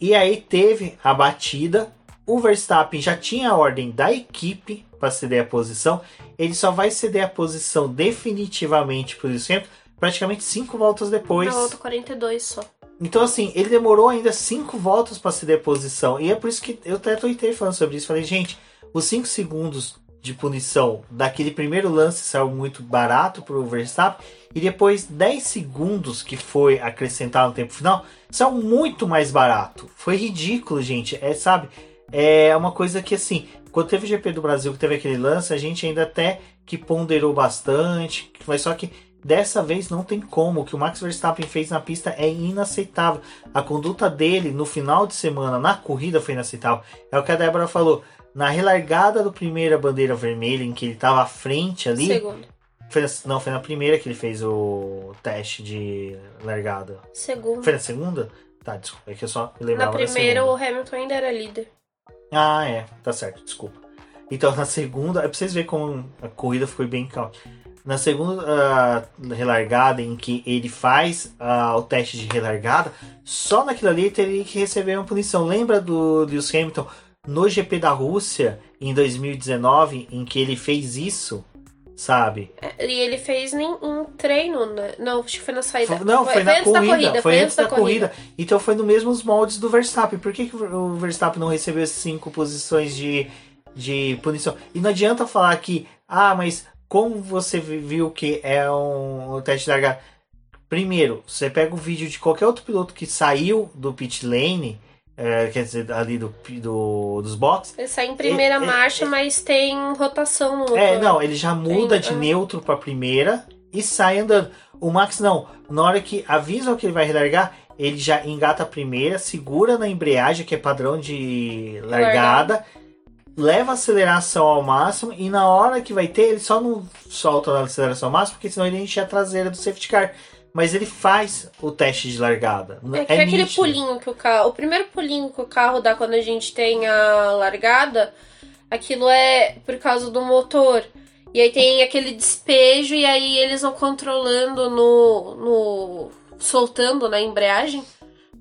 E aí teve a batida. O Verstappen já tinha a ordem da equipe para ceder a posição. Ele só vai ceder a posição definitivamente para o Lewis Hamilton praticamente cinco voltas depois. Na volta 42 só. Então, assim, ele demorou ainda cinco voltas para ceder a posição. E é por isso que eu até tuitei falando sobre isso. Falei, gente, os cinco segundos de punição daquele primeiro lance saiu muito barato para o Verstappen. E depois 10 segundos que foi acrescentado no tempo final saiu muito mais barato. Foi ridículo, gente. É, sabe? É uma coisa que, assim, quando teve o GP do Brasil, que teve aquele lance, a gente ainda até que ponderou bastante. Mas só que Dessa vez não tem como. O que o Max Verstappen fez na pista é inaceitável. A conduta dele no final de semana, na corrida, foi inaceitável. É o que a Débora falou. Na relargada do primeira bandeira vermelha, em que ele estava à frente ali. Segundo. Foi na- não, foi na primeira que ele fez o teste de largada. Segundo. Foi na segunda? Tá, desculpa. É que eu só Na lembrava da primeira, segunda. o Hamilton ainda era líder. Ah, é. Tá certo, desculpa. Então, na segunda, é pra vocês verem como a corrida foi bem calma. Na segunda ah, relargada, em que ele faz ah, o teste de relargada, só naquilo ali teria que receber uma punição. Lembra do Lewis Hamilton no GP da Rússia, em 2019, em que ele fez isso? Sabe? É, E ele fez nem um treino, né? Não, acho que foi na saída. Foi- não, foi, na antes da corrida. Foi antes da, corrida. corrida. Então foi no mesmos moldes do Verstappen. Por que, que o Verstappen não recebeu cinco posições de, de punição? E não adianta falar que, ah, mas como você vi- viu que é um, teste de largada? Primeiro, você pega o vídeo de qualquer outro piloto que saiu do pit lane, é, quer dizer, ali do, do, dos boxes. Ele sai em primeira É, é, marcha, mas tem rotação no. É, não, ele já muda de ah. neutro para primeira e sai andando. O Max não. Na hora que avisa que ele vai relargar, ele já engata a primeira, segura na embreagem, que é padrão de largada, leva a aceleração ao máximo e na hora que vai ter, ele só não solta a aceleração ao máximo, porque senão ele enche a traseira do safety car. Mas ele faz o teste de largada. É que é aquele nítido. pulinho que o carro. O primeiro pulinho que o carro dá quando a gente tem a largada, aquilo é por causa do motor. E aí tem aquele despejo, e aí eles vão controlando no. no soltando na embreagem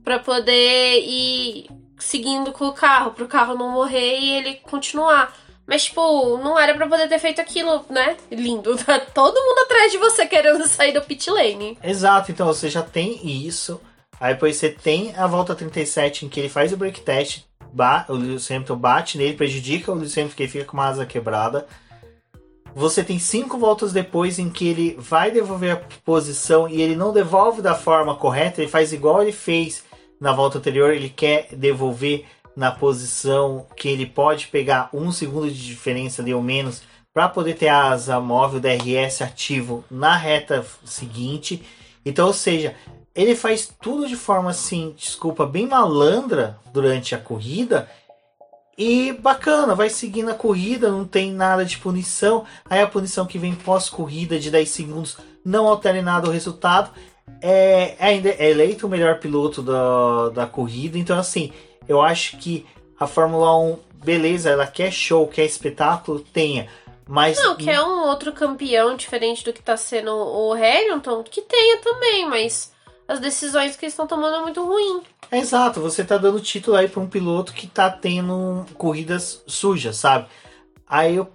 pra poder ir seguindo com o carro, pro carro não morrer e ele continuar. Mas, tipo, não era pra poder ter feito aquilo, né? Lindo. <laughs> Tá todo mundo atrás de você querendo sair do pit lane. Exato, então você já tem isso. Aí depois você tem a volta 37 em que ele faz o break test, o Lewis Hamilton bate nele, prejudica o Lewis Hamilton que ele fica com uma asa quebrada. Você tem cinco voltas depois em que ele vai devolver a posição e ele não devolve da forma correta, ele faz igual ele fez na volta anterior, ele quer devolver na posição que ele pode pegar um segundo de diferença ali ou menos para poder ter a asa móvel DRS ativo na reta seguinte. Então, ou seja, ele faz tudo de forma assim, desculpa, bem malandra durante a corrida e bacana, vai seguindo a corrida, não tem nada de punição. Aí a punição que vem pós-corrida de 10 segundos não altera em nada o resultado. É, ainda é eleito o melhor piloto da, da corrida. Então, assim, eu acho que a Fórmula 1, beleza, ela quer show, quer espetáculo, tenha. Mas Não, que é um outro campeão diferente do que tá sendo o Hamilton, que tenha também, mas as decisões que eles estão tomando é muito ruim. É exato, você tá dando título aí pra um piloto que tá tendo corridas sujas, sabe? Aí o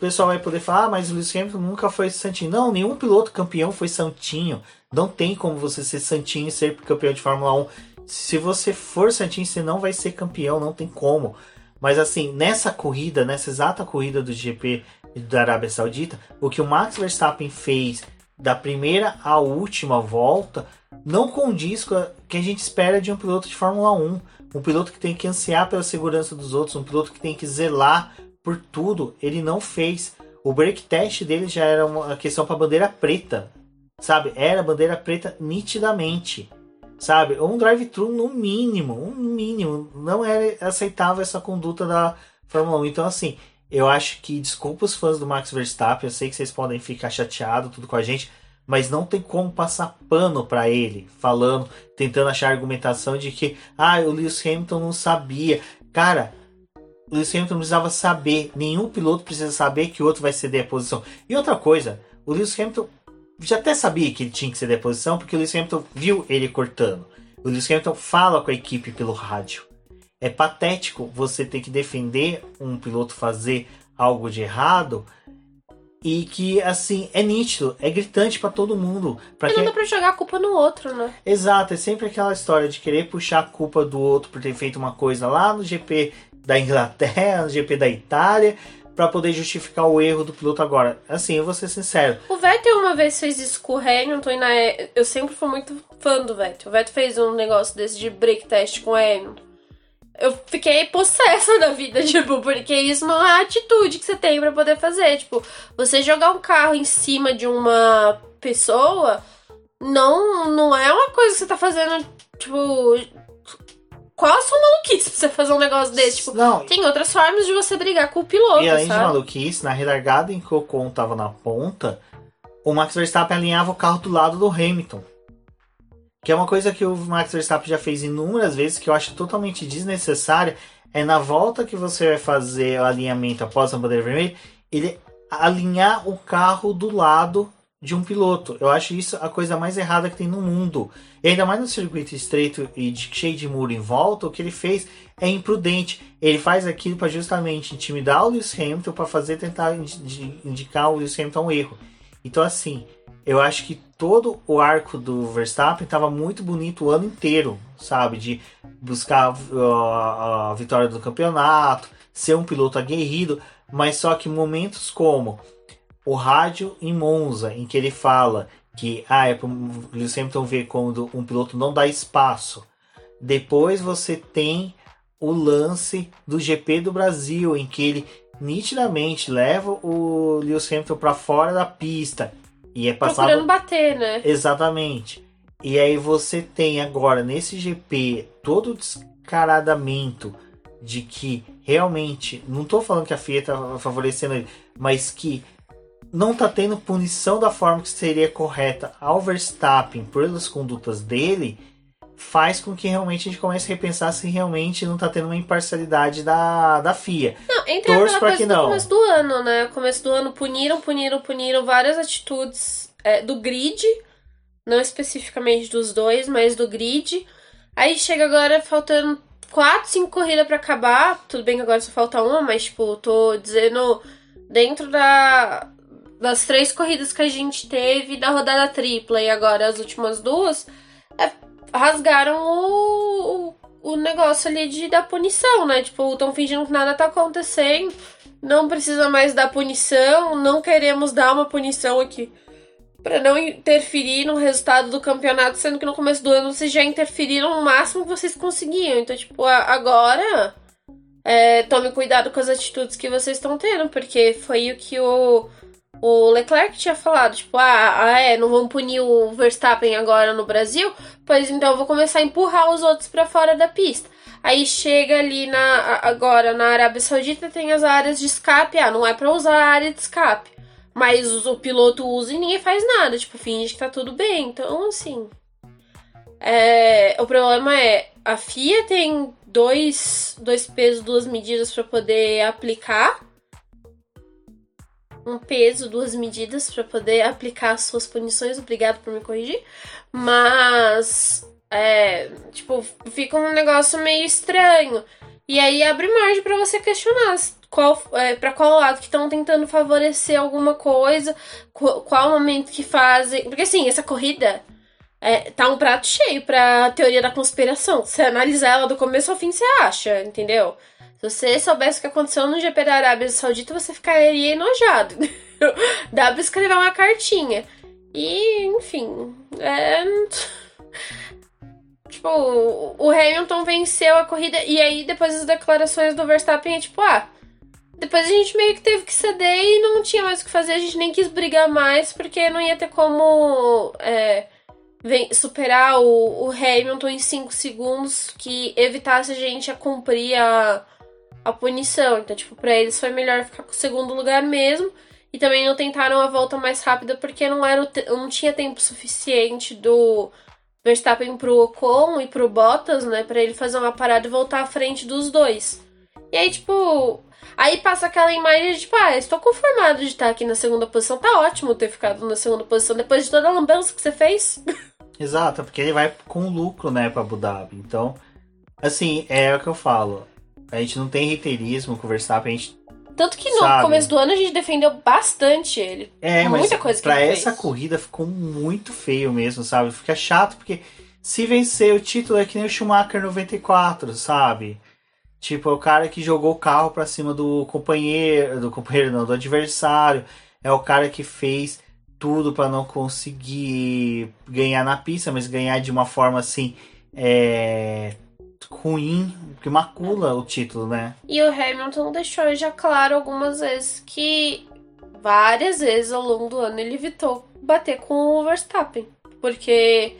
pessoal vai poder falar, ah, mas o Lewis Hamilton nunca foi santinho. Não, nenhum piloto campeão foi santinho. Não tem como você ser santinho e ser campeão de Fórmula 1. Se você for santinho, você não vai ser campeão, não tem como. Mas assim, nessa corrida, nessa exata corrida do GP da Arábia Saudita, o que o Max Verstappen fez da primeira à última volta não condiz com o que a gente espera de um piloto de Fórmula 1. Um piloto que tem que ansiar pela segurança dos outros, um piloto que tem que zelar por tudo. Ele não fez. O break test dele já era uma questão para bandeira preta, sabe? Era bandeira preta nitidamente, sabe? Um drive-thru no mínimo, um mínimo. Não era aceitável essa conduta da Fórmula 1. Então, assim, Eu acho que, desculpa os fãs do Max Verstappen, eu sei que vocês podem ficar chateados tudo com a gente, mas não tem como passar pano para ele, falando, tentando achar argumentação de que, ah, o Lewis Hamilton não sabia. Cara, o Lewis Hamilton precisava saber, nenhum piloto precisa saber que o outro vai ceder a posição. E outra coisa, o Lewis Hamilton já até sabia que ele tinha que ceder a posição, porque o Lewis Hamilton viu ele cortando. O Lewis Hamilton fala com a equipe pelo rádio. É patético você ter que defender um piloto fazer algo de errado e que, assim, é nítido, é gritante para todo mundo. Pra e não dá pra jogar a culpa no outro, né? Exato, é sempre aquela história de querer puxar a culpa do outro por ter feito uma coisa lá no GP da Inglaterra, no GP da Itália, para poder justificar o erro do piloto agora. Assim, eu vou ser sincero. O Vettel uma vez fez isso com o Hamilton e na... eu sempre fui muito fã do Vettel. O Vettel fez um negócio desse de break test com o Hamilton eu fiquei possessa <laughs> da vida, tipo, porque isso não é a atitude que você tem para poder fazer. Tipo, você jogar um carro em cima de uma pessoa não, não é uma coisa que você tá fazendo, tipo. Qual a sua maluquice pra você fazer um negócio desse? Tipo, não, tem outras formas de você brigar com o piloto. E além sabe? de maluquice, na relargada em que o Ocon tava na ponta, o Max Verstappen alinhava o carro do lado do Hamilton. Que é uma coisa que o Max Verstappen já fez inúmeras vezes, que eu acho totalmente desnecessária. É na volta que você vai fazer o alinhamento após a bandeira vermelha, ele alinhar o carro do lado de um piloto. Eu acho isso a coisa mais errada que tem no mundo. E ainda mais no circuito estreito e de, cheio de muro em volta, o que ele fez é imprudente. Ele faz aquilo para justamente intimidar o Lewis Hamilton para fazer tentar indicar o Lewis Hamilton um erro. Então assim, eu acho que todo o arco do Verstappen estava muito bonito o ano inteiro, sabe? De buscar a, a vitória do campeonato, ser um piloto aguerrido, mas só que momentos como o rádio em Monza, em que ele fala que ah, é para Lewis Hamilton ver quando um piloto não dá espaço. Depois você tem o lance do GP do Brasil, em que ele nitidamente leva o Lewis Hamilton para fora da pista e é passado... Procurando bater, né? Exatamente. E aí você tem agora nesse GP todo o descaradamento de que realmente, não estou falando que a FIA está favorecendo ele, mas que não está tendo punição da forma que seria correta ao Verstappen pelas condutas dele, faz com que realmente a gente comece a repensar se realmente não tá tendo uma imparcialidade da, da FIA. Não, Torço aquela coisa que não. começo do ano, né? Começo do ano puniram, puniram, puniram várias atitudes é, do grid, não especificamente dos dois, mas do grid. Aí chega agora faltando quatro, cinco corridas para acabar. Tudo bem que agora só falta uma, mas tipo, tô dizendo dentro da das três corridas que a gente teve da rodada tripla e agora as últimas duas, é rasgaram o, o, o negócio ali de da punição, né? Tipo, estão fingindo que nada tá acontecendo, não precisa mais dar punição, não queremos dar uma punição aqui para não interferir no resultado do campeonato, sendo que no começo do ano vocês já interferiram o máximo que vocês conseguiam. Então, tipo, agora é, tome cuidado com as atitudes que vocês estão tendo, porque foi o que o o Leclerc tinha falado, tipo, ah, ah, é, não vão punir o Verstappen agora no Brasil, pois então eu vou começar a empurrar os outros para fora da pista. Aí chega ali na agora na Arábia Saudita tem as áreas de escape, ah, não é para usar a área de escape, mas o piloto usa e ninguém faz nada, tipo, finge que tá tudo bem. Então, assim, é, o problema é a FIA tem dois, dois pesos, duas medidas para poder aplicar um peso, duas medidas para poder aplicar as suas punições. Obrigado por me corrigir. Mas, é, tipo, fica um negócio meio estranho. E aí abre margem para você questionar qual, é, para qual lado que estão tentando favorecer alguma coisa, qual, qual momento que fazem. Porque assim, essa corrida é, tá um prato cheio pra teoria da conspiração. Se analisar ela do começo ao fim, você acha, entendeu? Se você soubesse o que aconteceu no GP da Arábia Saudita, você ficaria enojado. <laughs> Dá pra escrever uma cartinha. E, enfim, é. Tipo, o Hamilton venceu a corrida. E aí, depois das declarações do Verstappen, é tipo, ah. Depois a gente meio que teve que ceder e não tinha mais o que fazer. A gente nem quis brigar mais, porque não ia ter como. É, superar o, o Hamilton em 5 segundos que evitasse a gente a cumprir a a punição. Então, tipo, pra eles foi melhor ficar com o segundo lugar mesmo. E também não tentaram a volta mais rápida porque não, era não tinha tempo suficiente do Verstappen pro Ocon e pro Bottas, né? Pra ele fazer uma parada e voltar à frente dos dois. E aí, tipo. Aí passa aquela imagem de, tipo, ah, estou conformado de estar aqui na segunda posição. Tá ótimo ter ficado na segunda posição depois de toda a lambança que você fez. <laughs> Exato, porque ele vai com lucro, né, pra Abu Dhabi. Então, assim, é o que eu falo. A gente não tem reiterismo com o Verstappen, a gente tanto que no Sabe? começo do ano a gente defendeu bastante ele. É, Muita mas coisa que pra essa fez. corrida ficou muito feio mesmo, sabe? Fica chato porque se vencer o título é que nem o Schumacher 94, sabe? Tipo, é o cara que jogou o carro pra cima do companheiro, do companheiro não, do adversário. É o cara que fez tudo para não conseguir ganhar na pista, mas ganhar de uma forma assim, é, ruim, que macula o título, né? E o Hamilton deixou já claro algumas vezes que várias vezes ao longo do ano ele evitou bater com o Verstappen, porque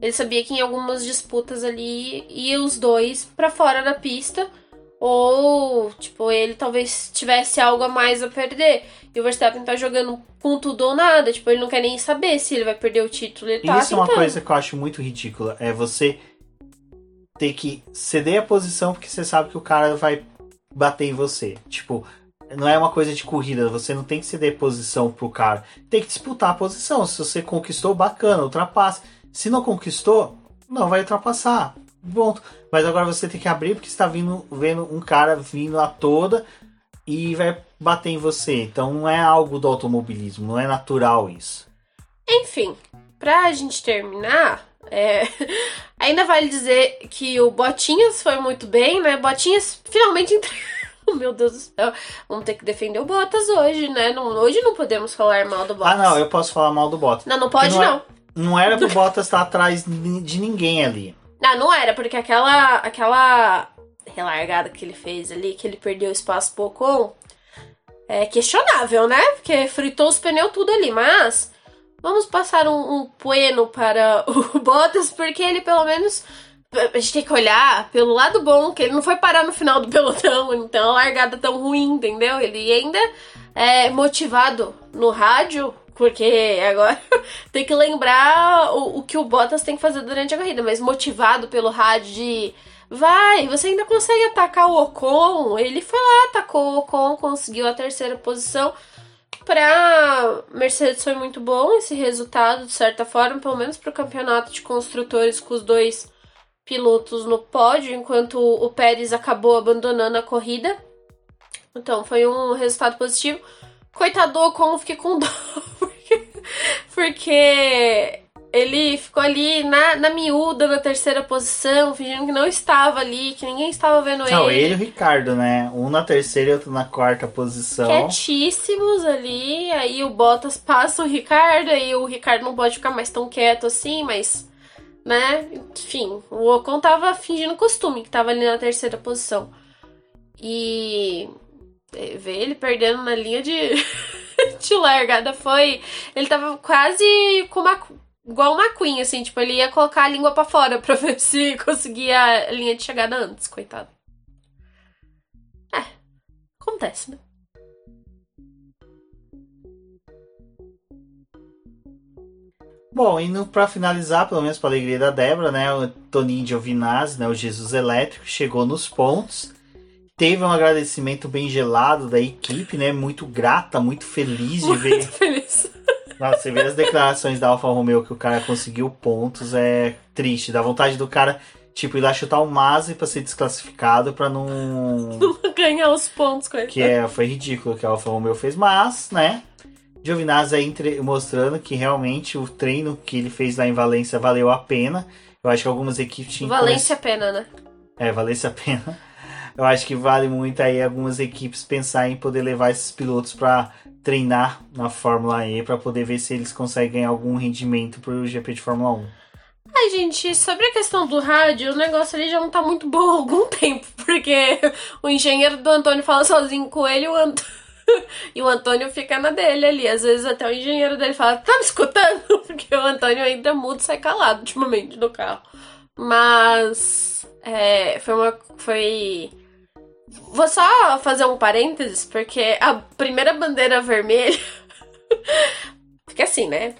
ele sabia que em algumas disputas ali ia os dois para fora da pista ou tipo ele talvez tivesse algo a mais a perder. E o Verstappen tá jogando com tudo ou nada, tipo, ele não quer nem saber se ele vai perder o título, ele tá Isso é uma coisa que eu acho muito ridícula, é você ter que ceder a posição porque você sabe que o cara vai bater em você. Tipo, não é uma coisa de corrida, você não tem que ceder posição pro cara. Tem que disputar a posição. Se você conquistou, bacana, ultrapassa. Se não conquistou, não vai ultrapassar. Ponto. Mas agora você tem que abrir porque está vindo, vendo um cara vindo a toda e vai bater em você. Então não é algo do automobilismo, não é natural isso. Enfim, pra gente terminar, é, <laughs> ainda vale dizer que o Botinhas foi muito bem, né? Botinhas finalmente <laughs> entregou. Meu Deus do céu. Vamos ter que defender o Bottas hoje, né? Não, hoje não podemos falar mal do Bottas. Ah, não, eu posso falar mal do Bottas. Não, não pode não. É- não. não era pro <laughs> Bottas estar atrás de ninguém ali. Não, não era, porque aquela aquela relargada que ele fez ali, que ele perdeu espaço pro Ocon, é questionável, né? Porque fritou os pneus tudo ali, mas Vamos passar um, um para <laughs> o Bottas, porque ele pelo menos. A gente tem que olhar pelo lado bom, que ele não foi parar no final do <laughs> pelotão, então a largada tão ruim, entendeu? Ele ainda é motivado no rádio, porque agora <laughs> tem que lembrar o, o, que o Bottas tem que fazer durante a corrida, mas motivado pelo rádio de vai, você ainda consegue atacar o Ocon. Ele foi lá, atacou o Ocon, conseguiu a terceira posição. Para Mercedes foi muito bom esse resultado, de certa forma, pelo menos para o campeonato de construtores com os dois pilotos no pódio, enquanto o Pérez acabou abandonando a corrida. Então foi um resultado positivo. Coitado do Ocon, fiquei com dó, <laughs> porque, porque ele ficou ali na, na miúda, na terceira posição, fingindo que não estava ali, que ninguém estava vendo não, ele. Não, ele e o Ricardo, né? Um na terceira e outro na quarta posição. Quietíssimos ali, aí o Bottas passa o Ricardo, aí o Ricardo não pode ficar mais tão quieto assim, mas. Né? Enfim, o Ocon tava fingindo costume, que tava ali na terceira posição. E. Ver ele perdendo na linha de. <laughs> de largada foi. Ele tava quase com uma igual uma Queen, assim, tipo, ele ia colocar a língua para fora <laughs> pra ver se conseguia a linha de chegada antes, coitado. É, acontece, né? Bom, indo para finalizar, pelo menos para alegria da Débora, né, o Toninho Giovinazzi, né, o Jesus Elétrico, chegou nos pontos. Teve um agradecimento bem gelado da equipe, né, muito grata, muito feliz de muito ver. Feliz. Nossa, você vê as declarações da Alfa Romeo que o cara conseguiu pontos, é triste. Dá vontade do cara, tipo, ir lá chutar o Masi pra ser desclassificado pra não. <laughs> Ganhar os pontos com ele. Que é, foi ridículo que a Alfa Romeo fez, mas, né? Giovinazzi aí entre... mostrando que realmente o treino que ele fez lá em Valência valeu a pena. Eu acho que algumas equipes tinham. Valência a pena, né? É, Valência a pena. Eu acho que vale muito aí algumas equipes pensar em poder levar esses pilotos para treinar na Fórmula E para poder ver se eles conseguem algum rendimento pro GP de Fórmula 1. Ai, gente, sobre a questão do rádio, o negócio ali já não tá muito bom há algum <laughs> tempo, porque o engenheiro do Antônio fala sozinho com ele e o, Ant... <laughs> e o Antônio fica na dele ali. Às vezes até o engenheiro dele fala, tá me escutando? <laughs> Porque o Antônio ainda muda e sai calado ultimamente no carro. Mas é, foi uma. Foi Vou só fazer um parênteses, porque a primeira bandeira vermelha. <laughs> Fica assim, né?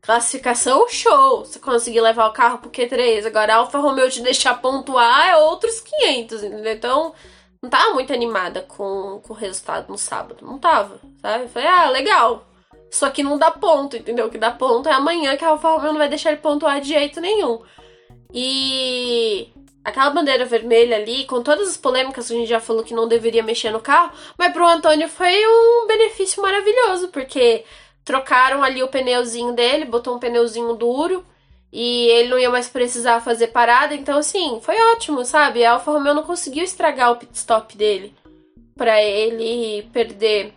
Classificação show. Você conseguir levar o carro pro Q3. Agora, a Alfa Romeo te deixar pontuar é outros 500, entendeu? Então, não tava muito animada com, com o resultado no sábado. Não tava, sabe? Falei, ah, legal. Só que não dá ponto, entendeu? O que dá ponto é amanhã que a Alfa Romeo não vai deixar ele pontuar de jeito nenhum. E aquela bandeira vermelha ali, com todas as polêmicas que a gente já falou que não deveria mexer no carro, mas pro Antônio foi um benefício maravilhoso, porque trocaram ali o pneuzinho dele, botou um pneuzinho duro e ele não ia mais precisar fazer parada, então assim, foi ótimo, sabe? A Alfa Romeo não conseguiu estragar o pit stop dele para ele perder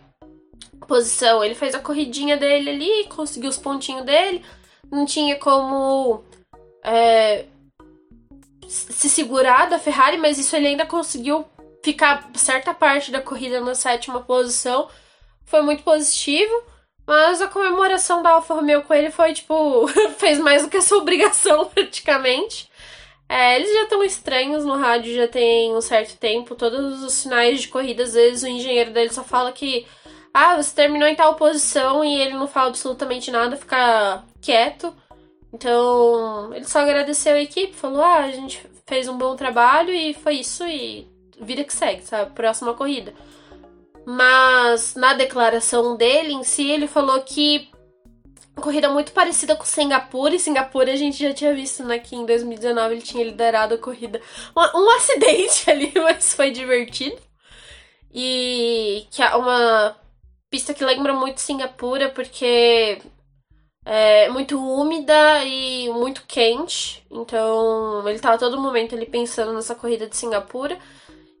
posição. Ele fez a corridinha dele ali, conseguiu os pontinhos dele, não tinha como é, se segurar da Ferrari, mas isso ele ainda conseguiu ficar certa parte da corrida na sétima posição. Foi muito positivo. Mas a comemoração da Alfa Romeo com ele foi, tipo, <laughs> fez mais do que a sua obrigação, <laughs> praticamente. É, eles já estão estranhos no rádio já tem um certo tempo. Todos os sinais de corrida, às vezes o engenheiro dele só fala que ah, você terminou em tal posição e ele não fala absolutamente nada, fica quieto. Então, ele só agradeceu a equipe, falou: ah, a gente fez um bom trabalho e foi isso e vida que segue, sabe? Próxima corrida. Mas na declaração dele em si, ele falou que corrida muito parecida com Singapura, e Singapura a gente já tinha visto né, que em 2019 ele tinha liderado a corrida. Um, um <laughs> acidente ali, mas foi divertido. E que é uma pista que lembra muito Singapura, porque é muito úmida e muito quente. Então, ele tava todo momento ali pensando nessa corrida de Singapura.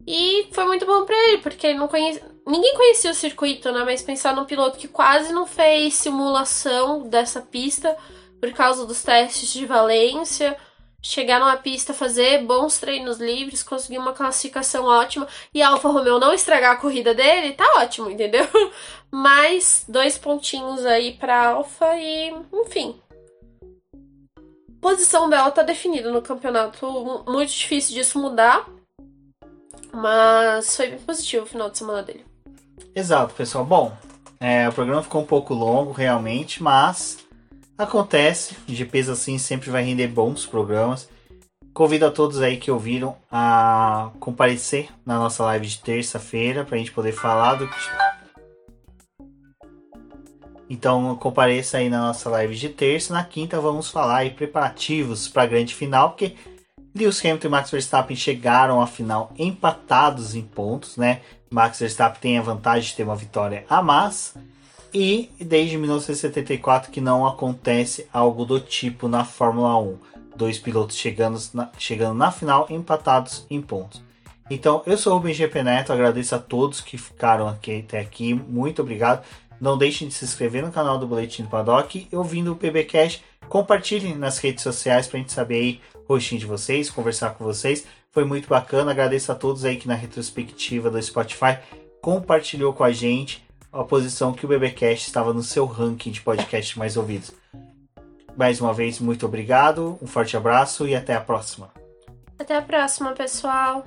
E foi muito bom para ele, porque ele não conhecia. Ninguém conhecia o circuito, né? Mas pensar num piloto que quase não fez simulação dessa pista por causa dos testes de Valência. Chegar numa pista, fazer bons treinos livres, conseguir uma classificação ótima e a Alfa Romeo não estragar a corrida dele, tá ótimo, entendeu? <laughs> Mais dois pontinhos aí pra Alfa e, enfim. posição dela tá definida no campeonato, muito difícil disso mudar. Mas foi bem positivo o final de semana dele. Exato, pessoal. Bom, é, o programa ficou um pouco longo, realmente, mas acontece. GPs assim sempre vai render bons programas. Convido a todos aí que ouviram a comparecer na nossa live de terça-feira para a gente poder falar do. Então compareça aí na nossa live de terça. Na quinta vamos falar aí preparativos para a grande final, porque Lewis Hamilton e Max Verstappen chegaram à final empatados em pontos, né? Max Verstappen tem a vantagem de ter uma vitória a mais. E desde 1974 que não acontece algo do tipo na Fórmula 1. Dois pilotos chegando na, chegando na final empatados em pontos. Então, eu sou o Rubem GP Neto, agradeço a todos que ficaram aqui até aqui. Muito obrigado. Não deixem de se inscrever no canal do Boletim do Paddock e ouvindo o PBcast, compartilhem nas redes sociais para a gente saber aí rostinho de vocês, conversar com vocês. Foi muito bacana. Agradeço a todos aí que na retrospectiva do Spotify compartilhou com a gente a posição que o BBcast estava no seu ranking de podcasts mais ouvidos. Mais uma vez, muito obrigado, um forte abraço e até a próxima. Até a próxima, pessoal.